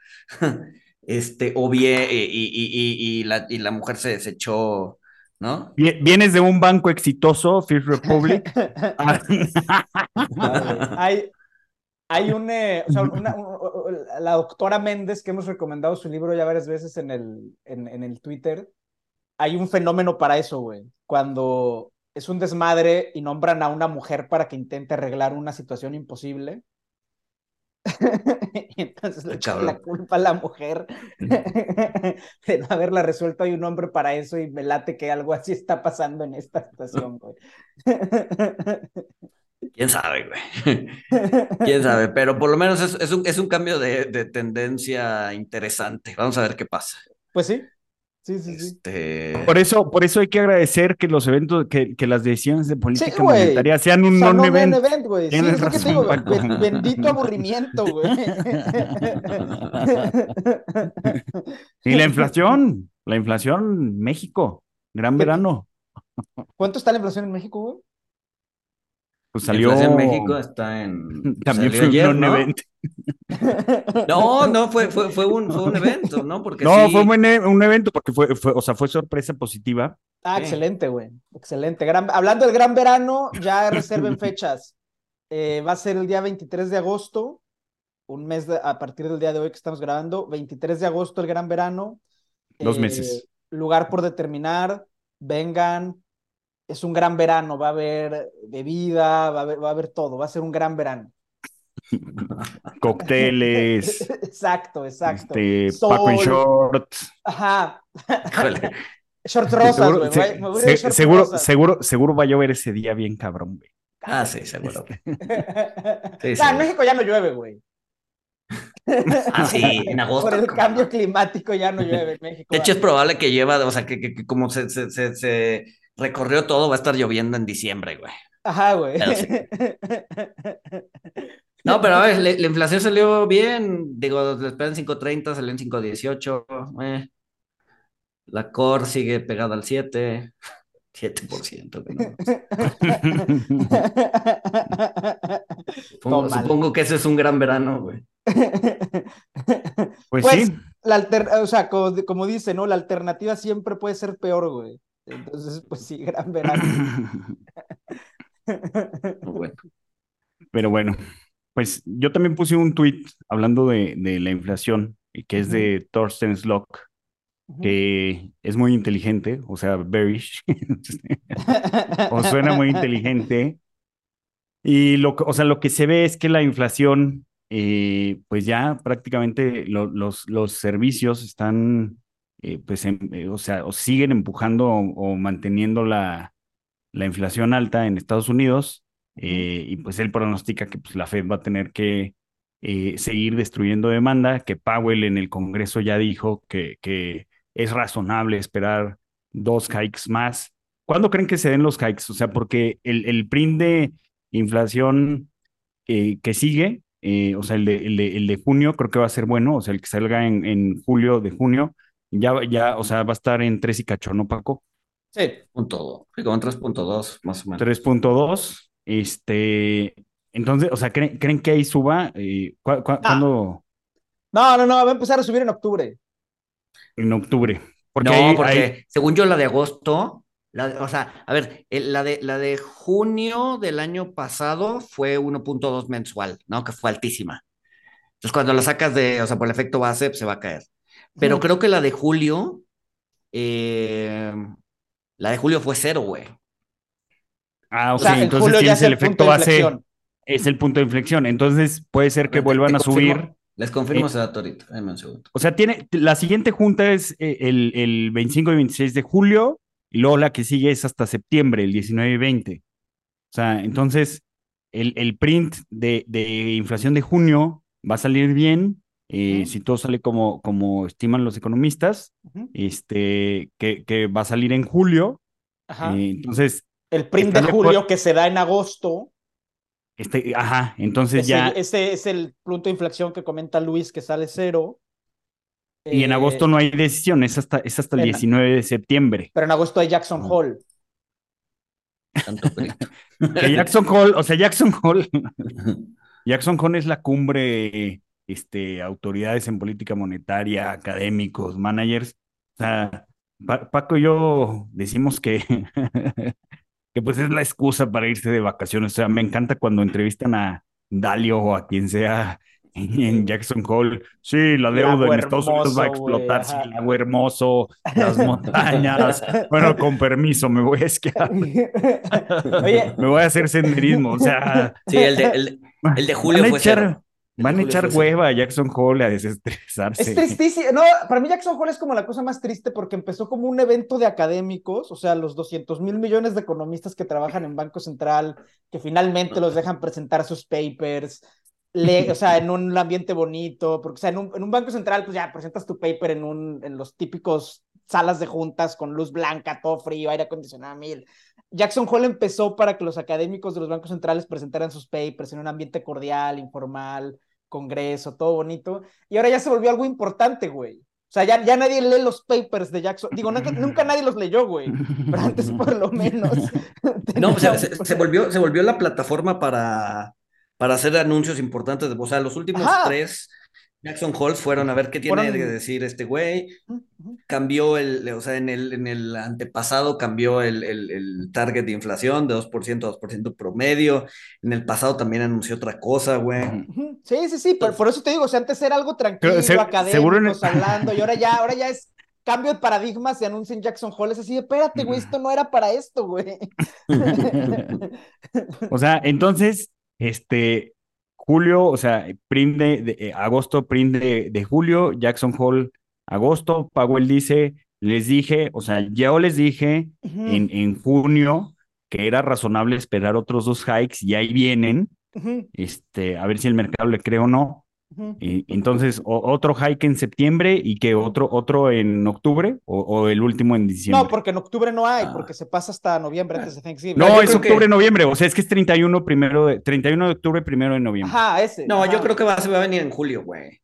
Este, o bien, y, y, y, la, y la mujer se, se echó ¿no? Vienes de un banco exitoso, First Republic. hay, hay un, eh, o sea, una, la doctora Méndez, que hemos recomendado su libro ya varias veces en el, en, en el Twitter, hay un fenómeno para eso, güey. Cuando es un desmadre y nombran a una mujer para que intente arreglar una situación imposible entonces le echan la culpa a la mujer de no haberla resuelto. Hay un hombre para eso y me late que algo así está pasando en esta situación, güey. Quién sabe, güey. Quién sabe, pero por lo menos es, un, es un cambio de, de tendencia interesante. Vamos a ver qué pasa. Pues sí, Sí, sí, este... Por eso, por eso hay que agradecer que los eventos, que, que las decisiones de política monetaria sean un non event. güey. Sí, bendito aburrimiento, güey. y la inflación, la inflación, México, gran verano. ¿Cuánto está la inflación en México, güey? Pues salió. en México está en. También fue un ¿no? evento. No, no, fue, fue, fue, un, fue un evento, ¿no? Porque no, fue un, un, evento porque fue, fue, o sea, fue sorpresa positiva. Ah, excelente, güey. Excelente. Gran, hablando del gran verano, ya reserven fechas. Eh, va a ser el día 23 de agosto, un mes a partir del día de hoy que estamos grabando. 23 de agosto, el gran verano. Dos meses. Eh, lugar por determinar. Vengan, es un gran verano, va a haber bebida, va a haber, va a haber todo, va a ser un gran verano. Cócteles. exacto, exacto. Este, Paco en short. Ajá. Shorts rosas, güey. Seguro, seguro, seguro, seguro, va a llover ese día bien cabrón, güey. Ah, sí, seguro. sí, sí, en México ya no llueve, güey. Ah, sí, en agosto. Por el cambio climático ya no llueve en México. De hecho, es probable que lleva, o sea, que, que, que como se, se, se, se recorrió todo, va a estar lloviendo en diciembre, güey. Ajá, güey. No, pero a ver, la, inflación salió bien. Digo, le esperan 5.30, salió en 5.18. Eh. La core sigue pegada al 7. 7%. supongo, supongo, que ese es un gran verano, güey. Pues, pues, sí. La o sea, como, como, dice, ¿no? La alternativa siempre puede ser peor, güey. Entonces, pues sí, gran verano. Pero bueno, pues yo también puse un tweet hablando de, de la inflación, que es de Thorsten Slock, que es muy inteligente, o sea, bearish, o suena muy inteligente. Y lo, o sea, lo que se ve es que la inflación, eh, pues ya prácticamente los, los servicios están eh, pues, em, eh, o sea, o siguen empujando o, manteniendo la, la, inflación alta en Estados Unidos, eh, y pues él pronostica que pues, la Fed va a tener que seguir destruyendo demanda, que Powell en el Congreso ya dijo que, que es razonable esperar dos hikes más. ¿Cuándo creen que se den los hikes? O sea, porque el, el print de inflación que sigue, o sea, el de, el, de, el de, junio creo que va a ser bueno, o sea, el que salga en, en julio de junio, ya, ya, o sea, va a estar en tres y cacho, ¿no, Paco? Sí. Punto, como 3.2, más o menos. 3.2. Este, entonces, o sea, ¿creen, ¿creen que ahí suba? Eh, ah. ¿Cuándo? No, no, no, va a empezar a subir en octubre. En octubre. Porque no, porque según yo la de agosto, o sea, a ver, la de, la de junio del año pasado fue 1.2 mensual, ¿no? Que fue altísima. Entonces, cuando la sacas de, o sea, por el efecto base, pues, se va a caer. Pero creo que la de julio, eh, la de julio fue cero, güey. Ah, o sea, entonces tienes el, efecto base. Es el punto de inflexión. Entonces puede ser que vuelvan a subir. Les confirmo eh, ese dato ahorita. un segundo. O sea, tiene, la siguiente junta es eh, el, el 25 y 26 de julio, y luego la que sigue es hasta septiembre, el 19 y 20. O sea, entonces el, el print de, de, inflación de junio va a salir bien, eh, si todo sale como, como estiman los economistas, este, que, que, va a salir en julio. Ajá. Eh, entonces. El print de julio que se da en agosto. Este, ajá, entonces ya. Ese es el punto de inflación que comenta Luis, que sale cero. Y en agosto eh, no hay decisión, es hasta, es hasta el 19 de septiembre. Pero en agosto hay Jackson Hall. Jackson Hall, o sea, Jackson Hall. Jackson Hall es la cumbre este, autoridades en política monetaria, académicos, managers. O sea, Paco y yo decimos que, que pues es la excusa para irse de vacaciones. O sea, me encanta cuando entrevistan a Dalio o a quien sea en Jackson Hole. Sí, la deuda en Estados Unidos va a explotar, sí, el agua hermoso, las montañas. bueno, con permiso, me voy a esquiar. me voy a hacer senderismo, o sea. Sí, el de, el, de julio fue Van a echar hueva a Jackson Hole a desestresarse. Es tristísimo. No, para mí Jackson Hole es como la cosa más triste porque empezó como un evento de académicos, o sea, los 200 mil millones de economistas que trabajan en Banco Central, que finalmente los dejan presentar sus papers, o sea, en un ambiente bonito, porque, o sea, en un, en un, Banco Central, pues ya presentas tu paper en, un, en los típicos salas de juntas con luz blanca, todo frío, aire acondicionado mil. Jackson Hole empezó para que los académicos de los bancos centrales presentaran sus papers en un ambiente cordial, informal, congreso, todo bonito. Y ahora ya se volvió algo importante, güey. O sea, ya, ya nadie lee los papers de Jackson. Digo, nunca, nadie los leyó, güey. Pero antes por lo menos. no, o sea, se, volvió, se volvió la plataforma para, para hacer anuncios importantes. O sea, los últimos tres Jackson Halls fueron a ver qué tiene que decir este güey. Cambió el, o sea, en el, en el antepasado cambió el, el, target de inflación de 2%, 2% promedio. En el pasado también anunció otra cosa, güey. Sí, sí, sí, por, eso te digo, o sea, antes era algo tranquilo, académico, hablando, y ahora ya, ahora ya es cambio de paradigmas, se anuncia en Jackson Hall, es así, espérate, güey, esto no era para esto, güey. o sea, entonces, este, julio, o sea, print de, eh, agosto, print de, julio, Jackson Hole, agosto, Powell dice, les dije, o sea, yo les dije en, en, junio que era razonable esperar otros dos hikes y ahí vienen, este, a ver si el mercado le cree o no, y, entonces, otro hike en septiembre y que otro, otro en octubre o, el último en diciembre. No, porque en octubre no hay, ah. porque se pasa hasta noviembre antes de Thanksgiving. No, es octubre, noviembre, o sea, es que es 31, primero de, 31 de octubre, primero de noviembre. Ajá, ese. No, yo creo que va, se va a venir en julio, güey.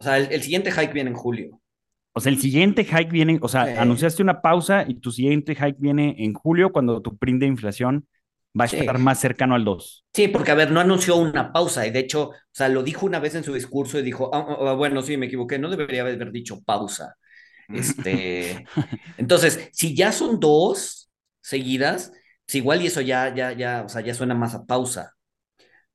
O sea, el, siguiente hike viene en julio. O sea, el siguiente hike viene, o sea, anunciaste una pausa y tu siguiente hike viene en julio cuando tu print de inflación va a estar más cercano al 2. Sí, porque a ver, no anunció una pausa y de hecho, o sea, lo dijo una vez en su discurso y dijo, ah, ah, ah, bueno, sí, me equivoqué, no debería haber dicho pausa. Este, entonces, si ya son dos seguidas, pues igual y eso ya, ya, ya, o sea, ya suena más a pausa.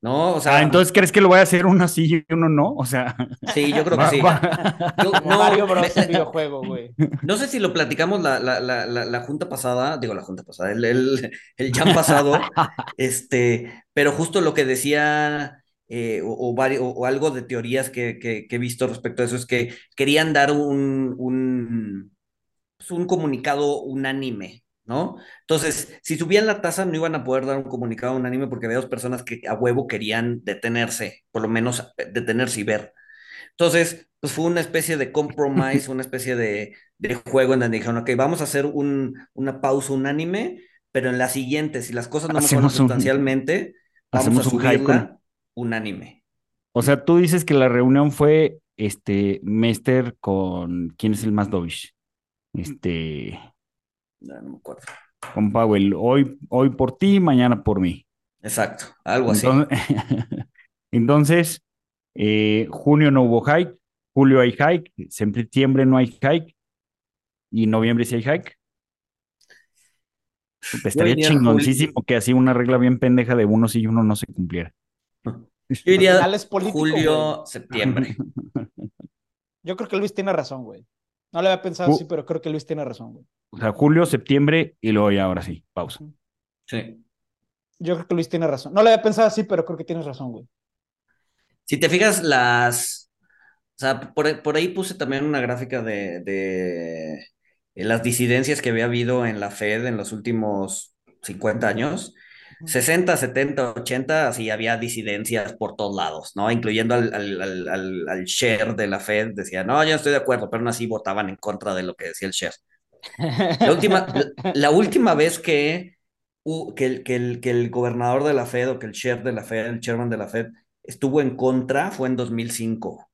¿No? O sea, ah, entonces crees que lo voy a hacer uno sí y uno no, o sea. Sí, yo creo que sí. no, Mario Bros. videojuego, güey. No sé si lo platicamos la, la, la, la, junta pasada, digo la junta pasada, el, el, el jam pasado, este, pero justo lo que decía eh, o, o, algo de teorías que, que, que, he visto respecto a eso es que querían dar un, un, pues, un comunicado unánime, ¿no? Entonces, si subían la tasa, no iban a poder dar un comunicado unánime porque había dos personas que a huevo querían detenerse, por lo menos eh, detenerse y ver. Entonces, pues fue una especie de compromise, una especie de, juego en donde dijeron, ok, vamos a hacer un, una pausa unánime, pero en la siguiente, si las cosas no mejoran sustancialmente, vamos a subirla unánime. O sea, tú dices que la reunión fue este Mester con quién es el más dovish. Este No, me acuerdo. Con Powell, hoy, hoy por ti, mañana por mí. Exacto, algo así. Entonces, eh, junio no hubo hike, julio hay hike, septiembre no hay hike y noviembre sí hay hike. Estaría chingoncísimo que así una regla bien pendeja de uno sí y uno no se cumpliera. Yo diría julio, septiembre. Yo creo que Luis tiene razón, güey. No le había pensado así, pero creo que Luis tiene razón, güey. O sea, julio, septiembre y luego ya ahora sí, pausa. Sí. Yo creo que Luis tiene razón. No le había pensado así, pero creo que tienes razón, güey. Si te fijas, las. O sea, por, ahí puse también una gráfica de, de, las disidencias que había habido en la Fed en los últimos 50 años. 60, 70, 80, así había disidencias por todos lados, ¿no? Incluyendo al, al, share de la Fed, decía, no, yo no estoy de acuerdo, pero aún así votaban en contra de lo que decía el share. La última, la, última vez que, que, el, que, el, que el gobernador de la Fed o que el share de la Fed, el chairman de la Fed, estuvo en contra fue en 2005.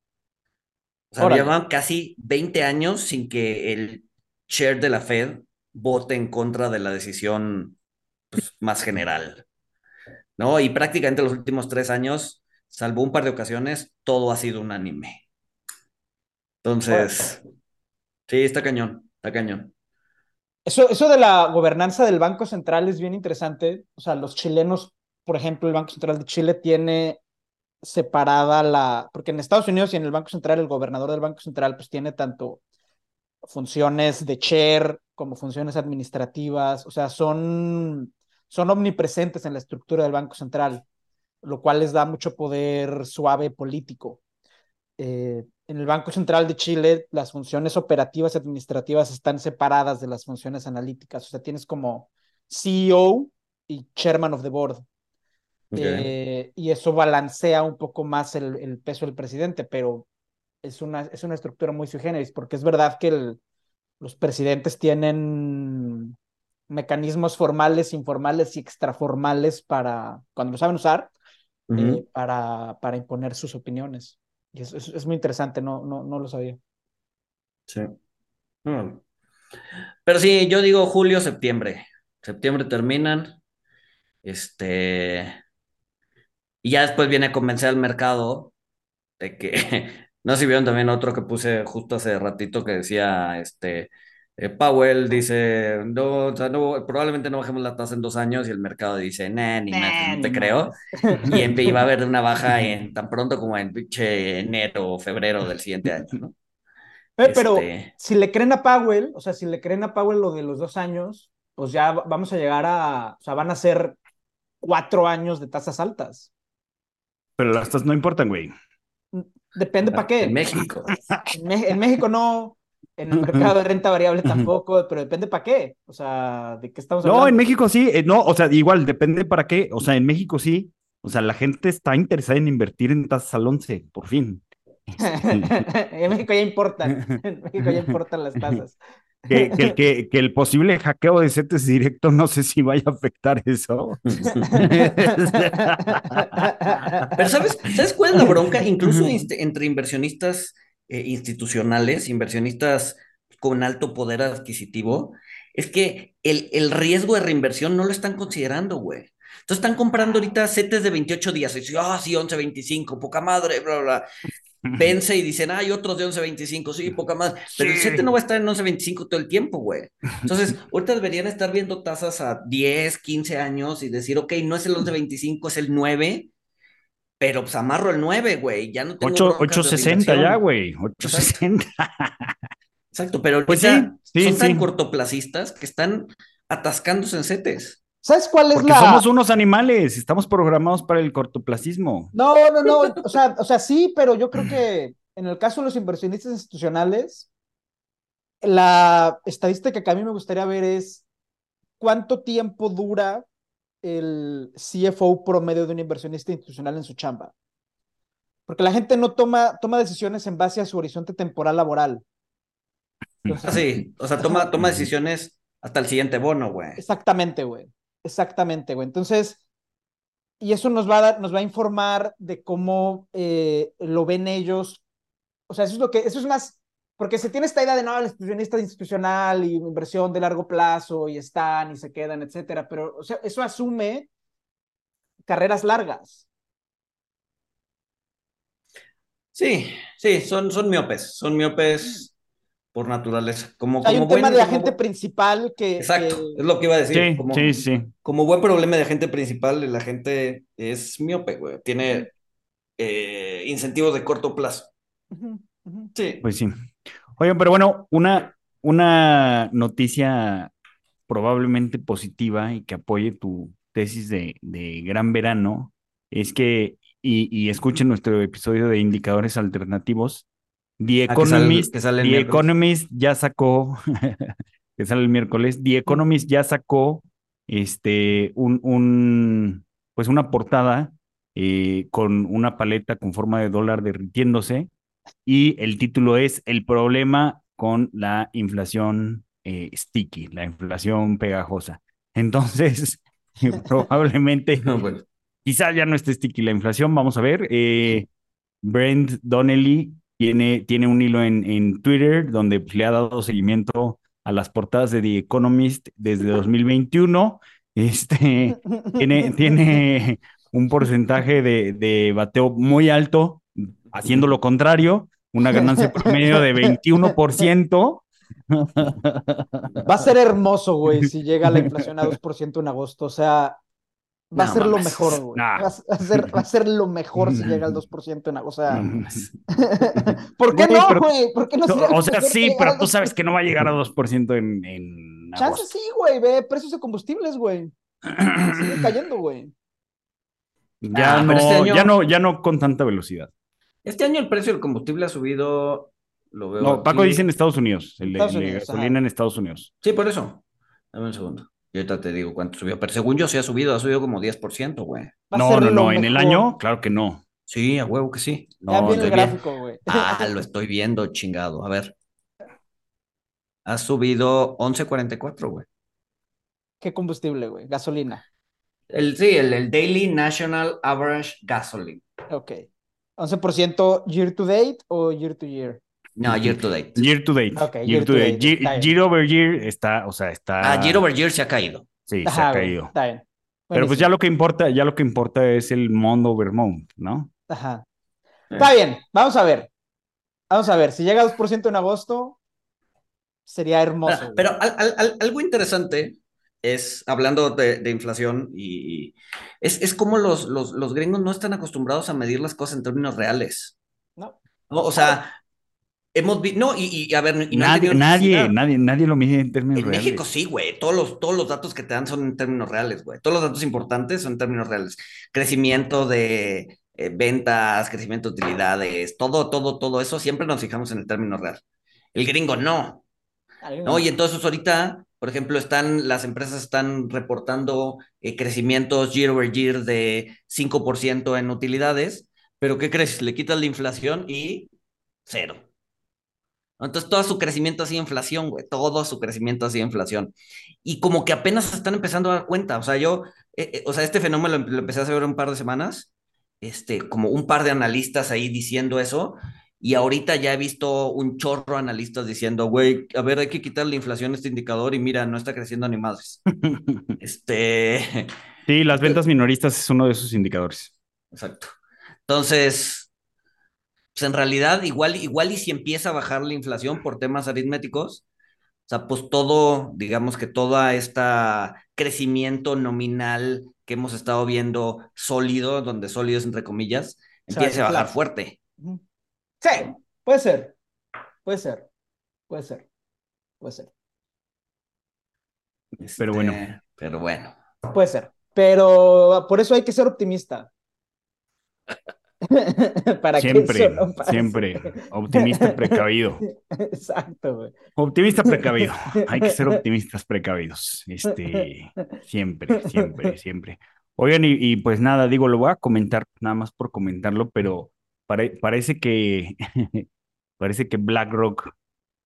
O sea, llevaban casi 20 años sin que el chair de la Fed vote en contra de la decisión pues, más general. ¿No? Y prácticamente los últimos tres años, salvo un par de ocasiones, todo ha sido unánime. Entonces, sí, está cañón, está cañón. Eso, eso de la gobernanza del Banco Central es bien interesante. O sea, los chilenos, por ejemplo, el Banco Central de Chile tiene separada la, porque en Estados Unidos y en el Banco Central, el gobernador del Banco Central, pues tiene tanto funciones de chair como funciones administrativas, o sea, son son omnipresentes en la estructura del Banco Central, lo cual les da mucho poder suave político. Eh, en el Banco Central de Chile, las funciones operativas y administrativas están separadas de las funciones analíticas. O sea, tienes como CEO y Chairman of the Board. Eh, y eso balancea un poco más el, peso del presidente, pero es una, es una estructura muy sui generis, porque es verdad que los presidentes tienen mecanismos formales, informales y extraformales para, cuando lo saben usar, eh, para, para imponer sus opiniones. Y es, es, muy interesante, no, no, no lo sabía. Sí. Pero sí, yo digo julio, septiembre. Septiembre terminan. Este. Y ya después viene a convencer al mercado de que. no sé si vieron también otro que puse justo hace ratito que decía, este eh, Powell dice, no, probablemente no bajemos la tasa en dos años y el mercado dice, nah, ni más, no te creo. Y iba a haber una baja en tan pronto como en enero o febrero del siguiente año, ¿no? Pero, este si le creen a Powell, o sea, si le creen a Powell lo de los dos años, pues ya vamos a llegar a, o sea, van a ser cuatro años de tasas altas. Pero las tasas no importan, güey. Depende para qué. En México. en México no, en el mercado de renta variable tampoco, pero depende para qué. O sea, ¿de qué estamos hablando? No, en México sí, eh, no, o sea, igual, depende para qué. O sea, en México sí. O sea, la gente está interesada en invertir en tasas al 11, por fin. en México ya importan, en México ya importan las tasas. Que, que, que, el posible hackeo de CETES directo no sé si vaya a afectar eso. Pero ¿sabes, ¿sabes cuál es la bronca? Incluso este, entre inversionistas eh, institucionales, inversionistas con alto poder adquisitivo, es que el, el, riesgo de reinversión no lo están considerando, güey. Entonces están comprando ahorita setes de 28 días y dicen, ah, sí, 11, 25, poca madre, bla, bla. Vence y dicen, hay otros de 11, 25, sí, poca madre. Pero el sete no va a estar en 11, 25 todo el tiempo, güey. Entonces, ahorita deberían estar viendo tasas a 10, 15 años y decir, ok, no es el 11, 25, es el 9 pero pues amarro el 9, güey. Ya no tengo 860 ya, güey. 860. Exacto, pero pues son tan cortoplacistas que están atascándose en setes. ¿Sabes cuál es Porque somos unos animales, estamos programados para el cortoplacismo. No, no, no, o sea, o sea, sí, pero yo creo que en el caso de los inversionistas institucionales, la estadística que a mí me gustaría ver es cuánto tiempo dura el CFO promedio de un inversionista institucional en su chamba. Porque la gente no toma, toma decisiones en base a su horizonte temporal laboral. sí, o sea, toma, toma decisiones hasta el siguiente bono, güey. Exactamente, güey. Exactamente, güey. Entonces, y eso nos va a dar, nos va a informar de cómo eh, lo ven ellos. O sea, eso es lo que, eso es más porque se tiene esta idea de no, el inversionista institucional y inversión de largo plazo y están y se quedan, etcétera, pero o sea, eso asume carreras largas. Sí, sí, son, son miopes, son miopes por naturaleza. Como, Hay un tema de agente principal que... Exacto, es lo que iba a decir. Sí, como, sí, sí. Como buen problema de agente principal, la gente es miope, güey. Tiene eh, incentivos de corto plazo. Sí. Pues sí. Oigan, pero bueno, una, una noticia probablemente positiva y que apoye tu tesis de, de gran verano es que, y, y escuchen nuestro episodio de indicadores alternativos, The Ah, que sale- Economist, que sale The. Economist ya sacó, que sale el miércoles, The Economist ya sacó este, un, un, pues una portada eh, con una paleta con forma de dólar derritiéndose y el título es El problema con la inflación eh, sticky, la inflación pegajosa. Entonces, probablemente, No, quizás ya no esté sticky la inflación, vamos a ver. Eh, Brent Donnelly tiene, tiene un hilo en, en Twitter donde le ha dado seguimiento a las portadas de The Economist desde 2021. Este, tiene, tiene un porcentaje de, de bateo muy alto, haciendo lo contrario, una ganancia promedio de 21%. Va a ser hermoso, güey, si llega la inflación a 2% en agosto. O sea, va a No ser lo mejor, güey. No. Va, a ser, va a ser lo mejor si llega al 2% en agosto. O sea, No. ¿por qué Güey, no, pero- güey? ¿Por qué no O sea, sí, pero tú sabes 2%? que no va a llegar a 2% en, en Chance agosto. sí, güey, ve precios de combustibles, güey. Siguen cayendo, güey. Ya, Ah, no, este año- ya no, ya no con tanta velocidad. Este año el precio del combustible ha subido, lo veo No, Paco dice en Estados Unidos, el de, Estados el de Unidos, gasolina ajá. en Estados Unidos. Sí, por eso. Dame un segundo. Y ahorita te digo cuánto subió. Pero según yo sí ha subido, ha subido como 10%, güey. No, no, no, en el año, claro que no. Sí, a huevo que sí. No, el estoy gráfico, güey. Ah, lo estoy viendo, chingado. A ver. Ha subido 11.44, güey. ¿Qué combustible, güey? Gasolina. El, sí, el, el Daily National Average Gasoline. Ok. ¿11% year to date o year to year? No, year to date. Year to date. Ok, year, year to to date. date, Year, year over year está, o sea, está. Ah, year over year se ha caído. Sí, se Ajá, ha güey, caído. Está bien. Pero pues ya lo que importa, ya lo que importa es el month over month, ¿no? Ajá. Eh. Está bien, vamos a ver. Vamos a ver, si llega a 2% en agosto, sería hermoso. Ah. Pero al- al- al- algo interesante es, hablando de, de inflación, y, y- es, es como los, los, los gringos no están acostumbrados a medir las cosas en términos reales. No. ¿no? O sea, hemos visto, no, y, y a ver, y nadie, nadie, nadie, nadie lo mide en términos En reales. México sí, güey. Todos los, todos los datos que te dan son en términos reales, güey. Todos los datos importantes son en términos reales. Crecimiento de eh, ventas, crecimiento de utilidades, todo, todo, todo eso siempre nos fijamos en el término real. El gringo no. ¿no? Y entonces ahorita, por ejemplo, están, las empresas están reportando eh, crecimientos year over year de 5% en utilidades, pero ¿qué crees? Le quitas la inflación y cero. Entonces todo su crecimiento ha sido inflación, güey, todo su crecimiento ha sido inflación. Y como que apenas se están empezando a dar cuenta, o sea, yo, eh, eh, o sea, este fenómeno lo, lo empecé a hacer un par de semanas, este, como un par de analistas ahí diciendo eso, y ahorita ya he visto un chorro de analistas diciendo, güey, a ver, hay que quitar la inflación a este indicador y mira, no está creciendo ni madres. Este, Sí, las ventas minoristas es uno de esos indicadores. exacto. Entonces, pues en realidad, igual, igual y si empieza a bajar la inflación por temas aritméticos, o sea, pues todo, digamos que toda esta crecimiento nominal que hemos estado viendo sólido, donde sólido es entre comillas, va a bajar fuerte. Sí, puede ser. Puede ser. Puede ser. Puede ser. Pero bueno. Este, Pero bueno. Puede ser. Pero por eso hay que ser optimista. Para que Siempre, siempre. Optimista precavido. Exacto, güey. Optimista precavido. Hay que ser optimistas precavidos. Este, siempre, siempre, siempre. Oigan, y, y pues nada, digo, lo voy a comentar nada más por comentarlo, pero pare- parece que parece que BlackRock,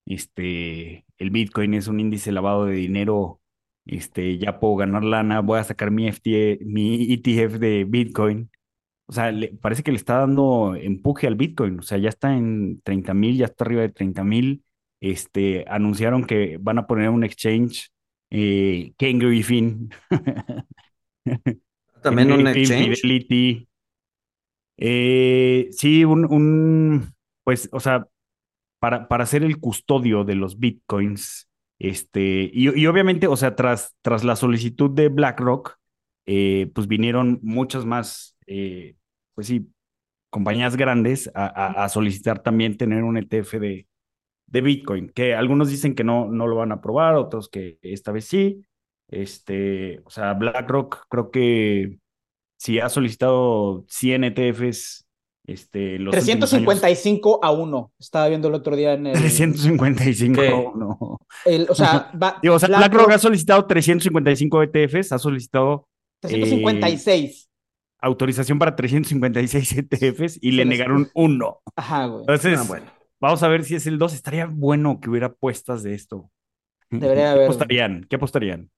este, el Bitcoin es un índice lavado de dinero. Este, ya puedo ganar lana, voy a sacar mi FT, mi ETF de Bitcoin. o sea, le, parece que le está dando empuje al Bitcoin, o sea, ya está en 30 mil, ya está arriba de 30 mil. Este, anunciaron que van a poner un exchange, eh, Ken Griffin. También un exchange. Fidelity. Eh, sí, un, pues, o sea, para, para ser el custodio de los bitcoins, este, y, obviamente, o sea, tras, tras la solicitud de BlackRock, eh, pues vinieron muchas más, eh, pues sí, compañías grandes a, solicitar también tener un ETF de, de Bitcoin, que algunos dicen que no, no lo van a aprobar, otros que esta vez sí. Este, o sea, BlackRock creo que si ha solicitado 100 ETFs este, los 355 a 1. Estaba viendo el otro día en el. 355 a 1. o sea, o sea BlackRock ha solicitado 355 ETFs, ha solicitado. 356. Eh, autorización para 356 ETFs y le negaron uno. Ajá, güey. Entonces, ah, bueno. vamos a ver si es el 2. Estaría bueno que hubiera apuestas de esto. Debería haber. ¿Qué apostarían? ¿Qué apostarían?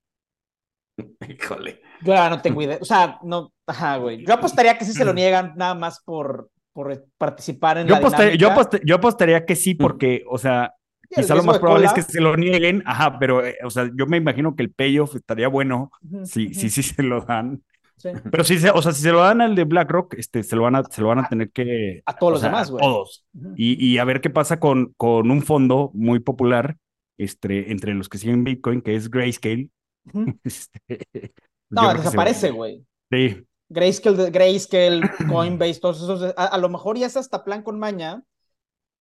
Híjole. Yo no tengo idea. O sea, no. Ajá, güey. Yo apostaría que sí se lo niegan nada más por por participar en yo la apostaría, yo, apostaría que sí, porque, o sea, quizá lo más probable es que se lo nieguen, ajá, pero, eh, o sea, yo me imagino que el payoff estaría bueno si sí, sí, se lo dan. Pero si se, o sea, si se lo dan al de BlackRock, este, se lo van a, se lo van a tener que. A todos los demás, güey. Todos. y, y, a ver qué pasa con, con un fondo muy popular, este, entre los que siguen Bitcoin, que es Grayscale. este, no, desaparece, güey. Sí. Grayscale, Grayscale, Coinbase, todos esos, a, lo mejor ya es hasta plan con maña,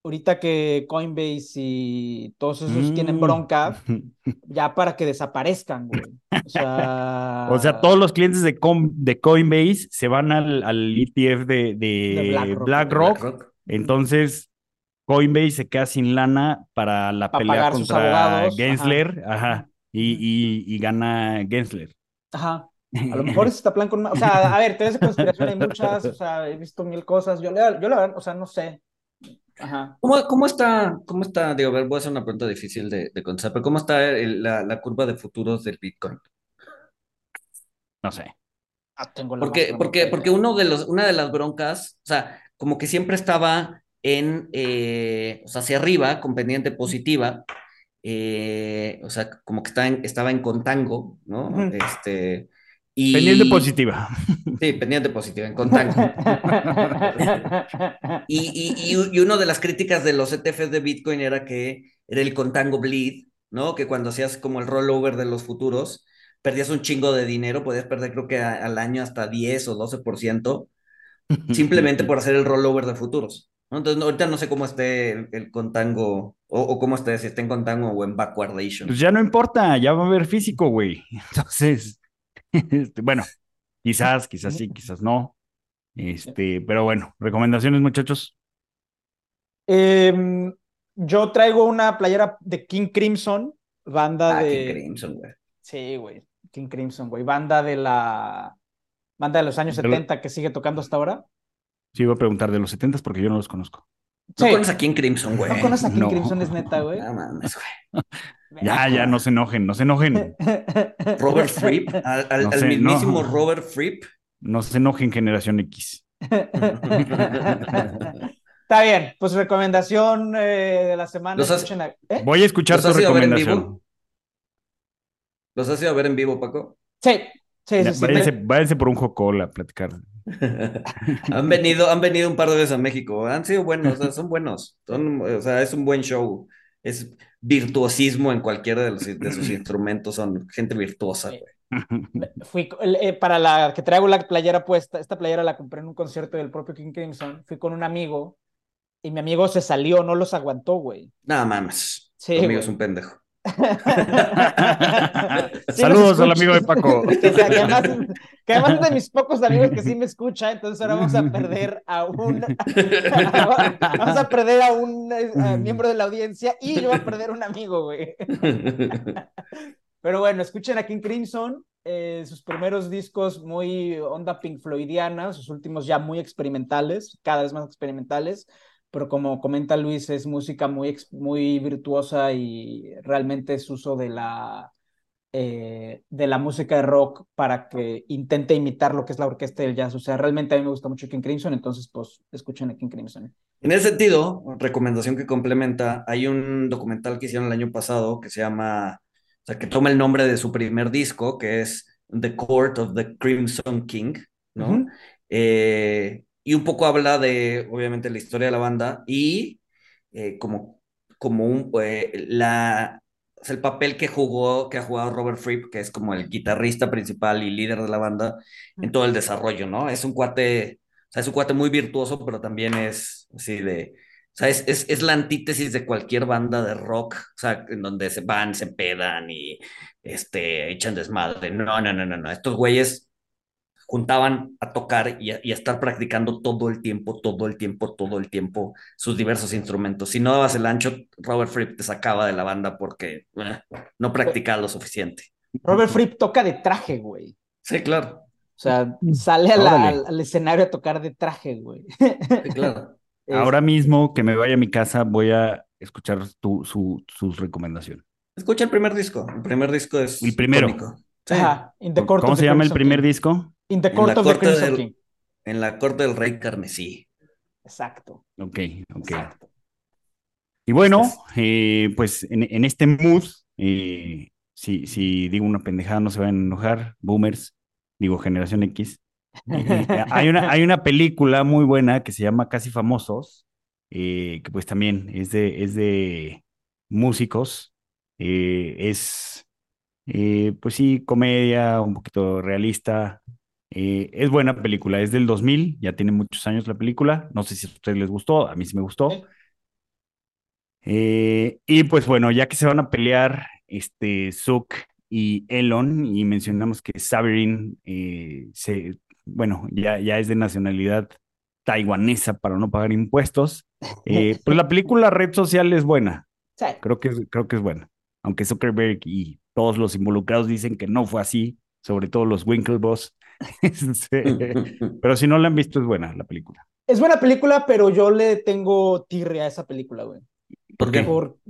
ahorita que Coinbase y todos esos tienen bronca, mm. ya para que desaparezcan, güey. O sea, o sea todos los clientes de, de Coinbase se van al, al ETF de, de, BlackRock, Entonces, Coinbase se queda sin lana para la pelea contra Gensler, ajá, y, y, y gana Gensler. Ajá. A lo mejor es esta plan con... O sea, a ver, teorías de conspiración hay muchas, o sea, he visto mil cosas. Yo, yo la verdad, o sea, no sé. Ajá. ¿Cómo, ¿Cómo, está, cómo está, digo, a ver, voy a hacer una pregunta difícil de, de contestar, pero ¿cómo está la, la, curva de futuros del Bitcoin? No sé. Ah, tengo porque, porque, porque uno de los, una de las broncas, o sea, como que siempre estaba en, eh, o sea, hacia arriba, con pendiente positiva, eh, o sea, como que estaba en, estaba en contango, ¿no? Este, pendiente positiva. Sí, pendiente positiva, en contango. y, y, y, una de las críticas de los ETFs de Bitcoin era que era el contango bleed, ¿no? Que cuando hacías como el rollover de los futuros, perdías un chingo de dinero, podías perder creo que al año hasta 10 o 12%, simplemente por hacer el rollover de futuros. Entonces, ahorita no sé cómo esté el, contango, o, o, cómo esté, si está en contango o en backwardation. Pues ya no importa, ya va a haber físico, güey. Entonces, este, bueno, quizás, quizás sí, quizás no. Este, pero bueno, recomendaciones, muchachos. Em, yo traigo una playera de King Crimson, banda ah, de. King Crimson, güey. Sí, güey. King Crimson, güey. Banda de la. Banda de los años 70 que sigue tocando hasta ahora. Sí, iba a preguntar de los 70 porque yo no los conozco. No conoces a King Crimson, güey. No conoces a King Crimson, es neta, güey. No mames, güey. Ya, ya, no se enojen, no se enojen. Robert Fripp, al, mismísimo Robert Fripp. No se enojen, generación X. Está bien, pues recomendación eh, de la semana. ¿eh? Voy a escuchar tu recomendación. ¿Los has ido a ver en vivo, Paco? Sí, sí, sí. váyanse, por un jocola a platicar. han, venido, han venido un par de veces a México. Han sido buenos, son buenos. Son, o sea, es un buen show. Es virtuosismo en cualquiera de, sus instrumentos, son gente virtuosa. Fui eh, para la que traigo la playera puesta, esta playera la compré en un concierto del propio King Crimson, fui con un amigo y mi amigo se salió, no los aguantó, güey. Nada más. Sí, amigo es un pendejo. Saludos al amigo de Paco. que, además, es de mis pocos amigos que sí me escucha, entonces ahora vamos a perder a un vamos a perder a un miembro de la audiencia y yo voy a perder un amigo, güey. Pero bueno, escuchen a King Crimson, eh, sus primeros discos muy onda Pink Floydiana, sus últimos ya muy experimentales, cada vez más experimentales pero como comenta Luis, es música muy, muy virtuosa y realmente es uso de la, eh, de la música de rock para que intente imitar lo que es la orquesta del jazz. O sea, realmente a mí me gusta mucho King Crimson, entonces pues escuchen a King Crimson. En ese sentido, recomendación que complementa, hay un documental que hicieron el año pasado que se llama, o sea, que toma el nombre de su primer disco, que es The Court of the Crimson King, ¿no? Eh, y un poco habla de, obviamente, la historia de la banda y eh, como, como un, eh, la, el papel que jugó, que ha jugado Robert Fripp, que es como el guitarrista principal y líder de la banda, en todo el desarrollo, ¿no? Es un cuate, o sea, es un cuate muy virtuoso, pero también es así de, o sea, es, es, es, la antítesis de cualquier banda de rock, o sea, en donde se van, se pedan y este, echan desmadre. No, no, no, no, no. Estos güeyes juntaban a tocar y a, estar practicando todo el tiempo, todo el tiempo, todo el tiempo sus diversos instrumentos. Si no dabas el ancho, Robert Fripp te sacaba de la banda porque eh, no practicaba lo suficiente. Robert Fripp toca de traje, güey. Sí, claro. O sea, sale al, escenario a tocar de traje, güey. Sí, claro. Ahora mismo que me vaya a mi casa voy a escuchar tu, su, sus recomendaciones. Escucha el primer disco. El primer disco es. El primero. ¿Cómo se llama el primer disco? In the Court of the Crimson King. En la corte del rey carmesí. Exacto. Ok, ok. Y bueno, eh, pues en, este mood, eh, si, si digo una pendejada no se van a enojar, boomers, digo generación X. Eh, hay, una, hay una película muy buena que se llama Casi Famosos, que pues también es de, es de músicos, es pues sí, comedia, un poquito realista, eh, es buena película, es del 2000, ya tiene muchos años la película. No sé si a ustedes les gustó, a mí sí me gustó. Eh, y pues bueno, ya que se van a pelear este Zook y Elon, y mencionamos que Saverin eh, se, bueno, ya, ya es de nacionalidad taiwanesa para no pagar impuestos, pues la película Red Social es buena. Creo que, creo que es buena. Aunque Zuckerberg y todos los involucrados dicen que no fue así, sobre todo los Winklevoss. pero si no la han visto, es buena la película. Es buena película, pero yo le tengo tirria a esa película, güey. ¿Por qué?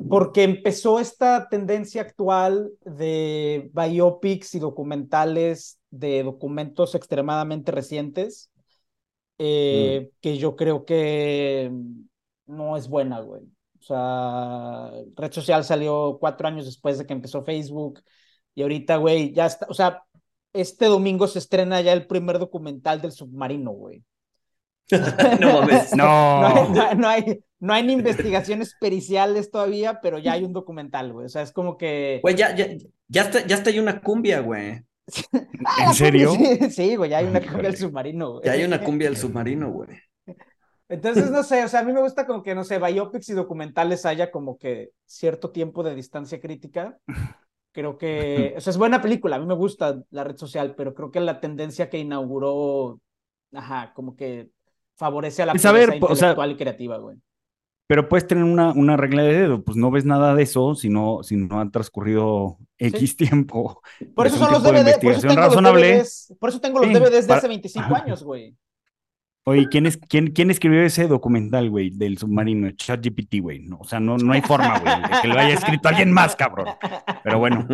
porque empezó esta tendencia actual de biopics y documentales de documentos extremadamente recientes, eh, mm. que yo creo que no es buena, güey. O sea, Red Social salió cuatro años después de que empezó Facebook y ahorita, güey, ya está, o sea, este domingo se estrena ya el primer documental del submarino, güey. no mames. No. No hay, no, hay, ni investigaciones periciales todavía, pero ya hay un documental, güey. O sea, es como que. Güey, ya, ya, ya, está, ya está ahí una cumbia, güey. Ah, ¿En serio? Sí, güey, ya hay una cumbia del submarino, güey. Ya hay una cumbia del submarino, güey. Entonces, no sé, o sea, a mí me gusta como que, no sé, biopics y documentales haya como que cierto tiempo de distancia crítica Creo que, o sea, es buena película, a mí me gusta la red social, pero creo que la tendencia que inauguró, ajá, como que favorece a la saber, intelectual y creativa, güey. Pero puedes tener una, una regla de dedo, pues no ves nada de eso si no, si no han transcurrido X tiempo. Por eso son los DVDs, por eso tengo los DVDs, por eso tengo los DVDs de hace 25 años, güey. Oye, ¿quién, es, quién, quién escribió ese documental, güey, del submarino? ChatGPT, güey. No, o sea, no, no hay forma, güey, de que lo haya escrito alguien más, cabrón. Pero bueno.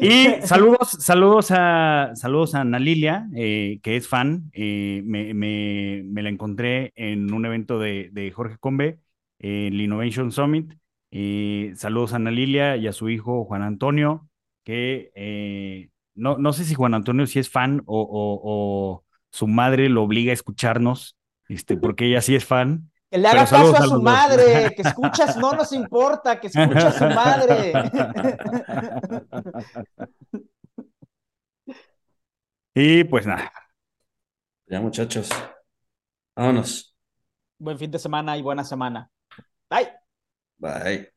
Y saludos, saludos a, saludos a Ana Lilia, eh, que es fan. Eh, me, me, me, la encontré en un evento de, de Jorge Combe, el Innovation Summit. Eh, saludos a Ana Lilia y a su hijo Juan Antonio, que no, no sé si Juan Antonio sí es fan o, o su madre lo obliga a escucharnos, este, porque ella sí es fan. Que le haga caso a su madre, que escuchas, no nos importa, que escucha a su madre. y pues nada. Ya muchachos, vámonos. Buen fin de semana y buena semana. Bye. Bye.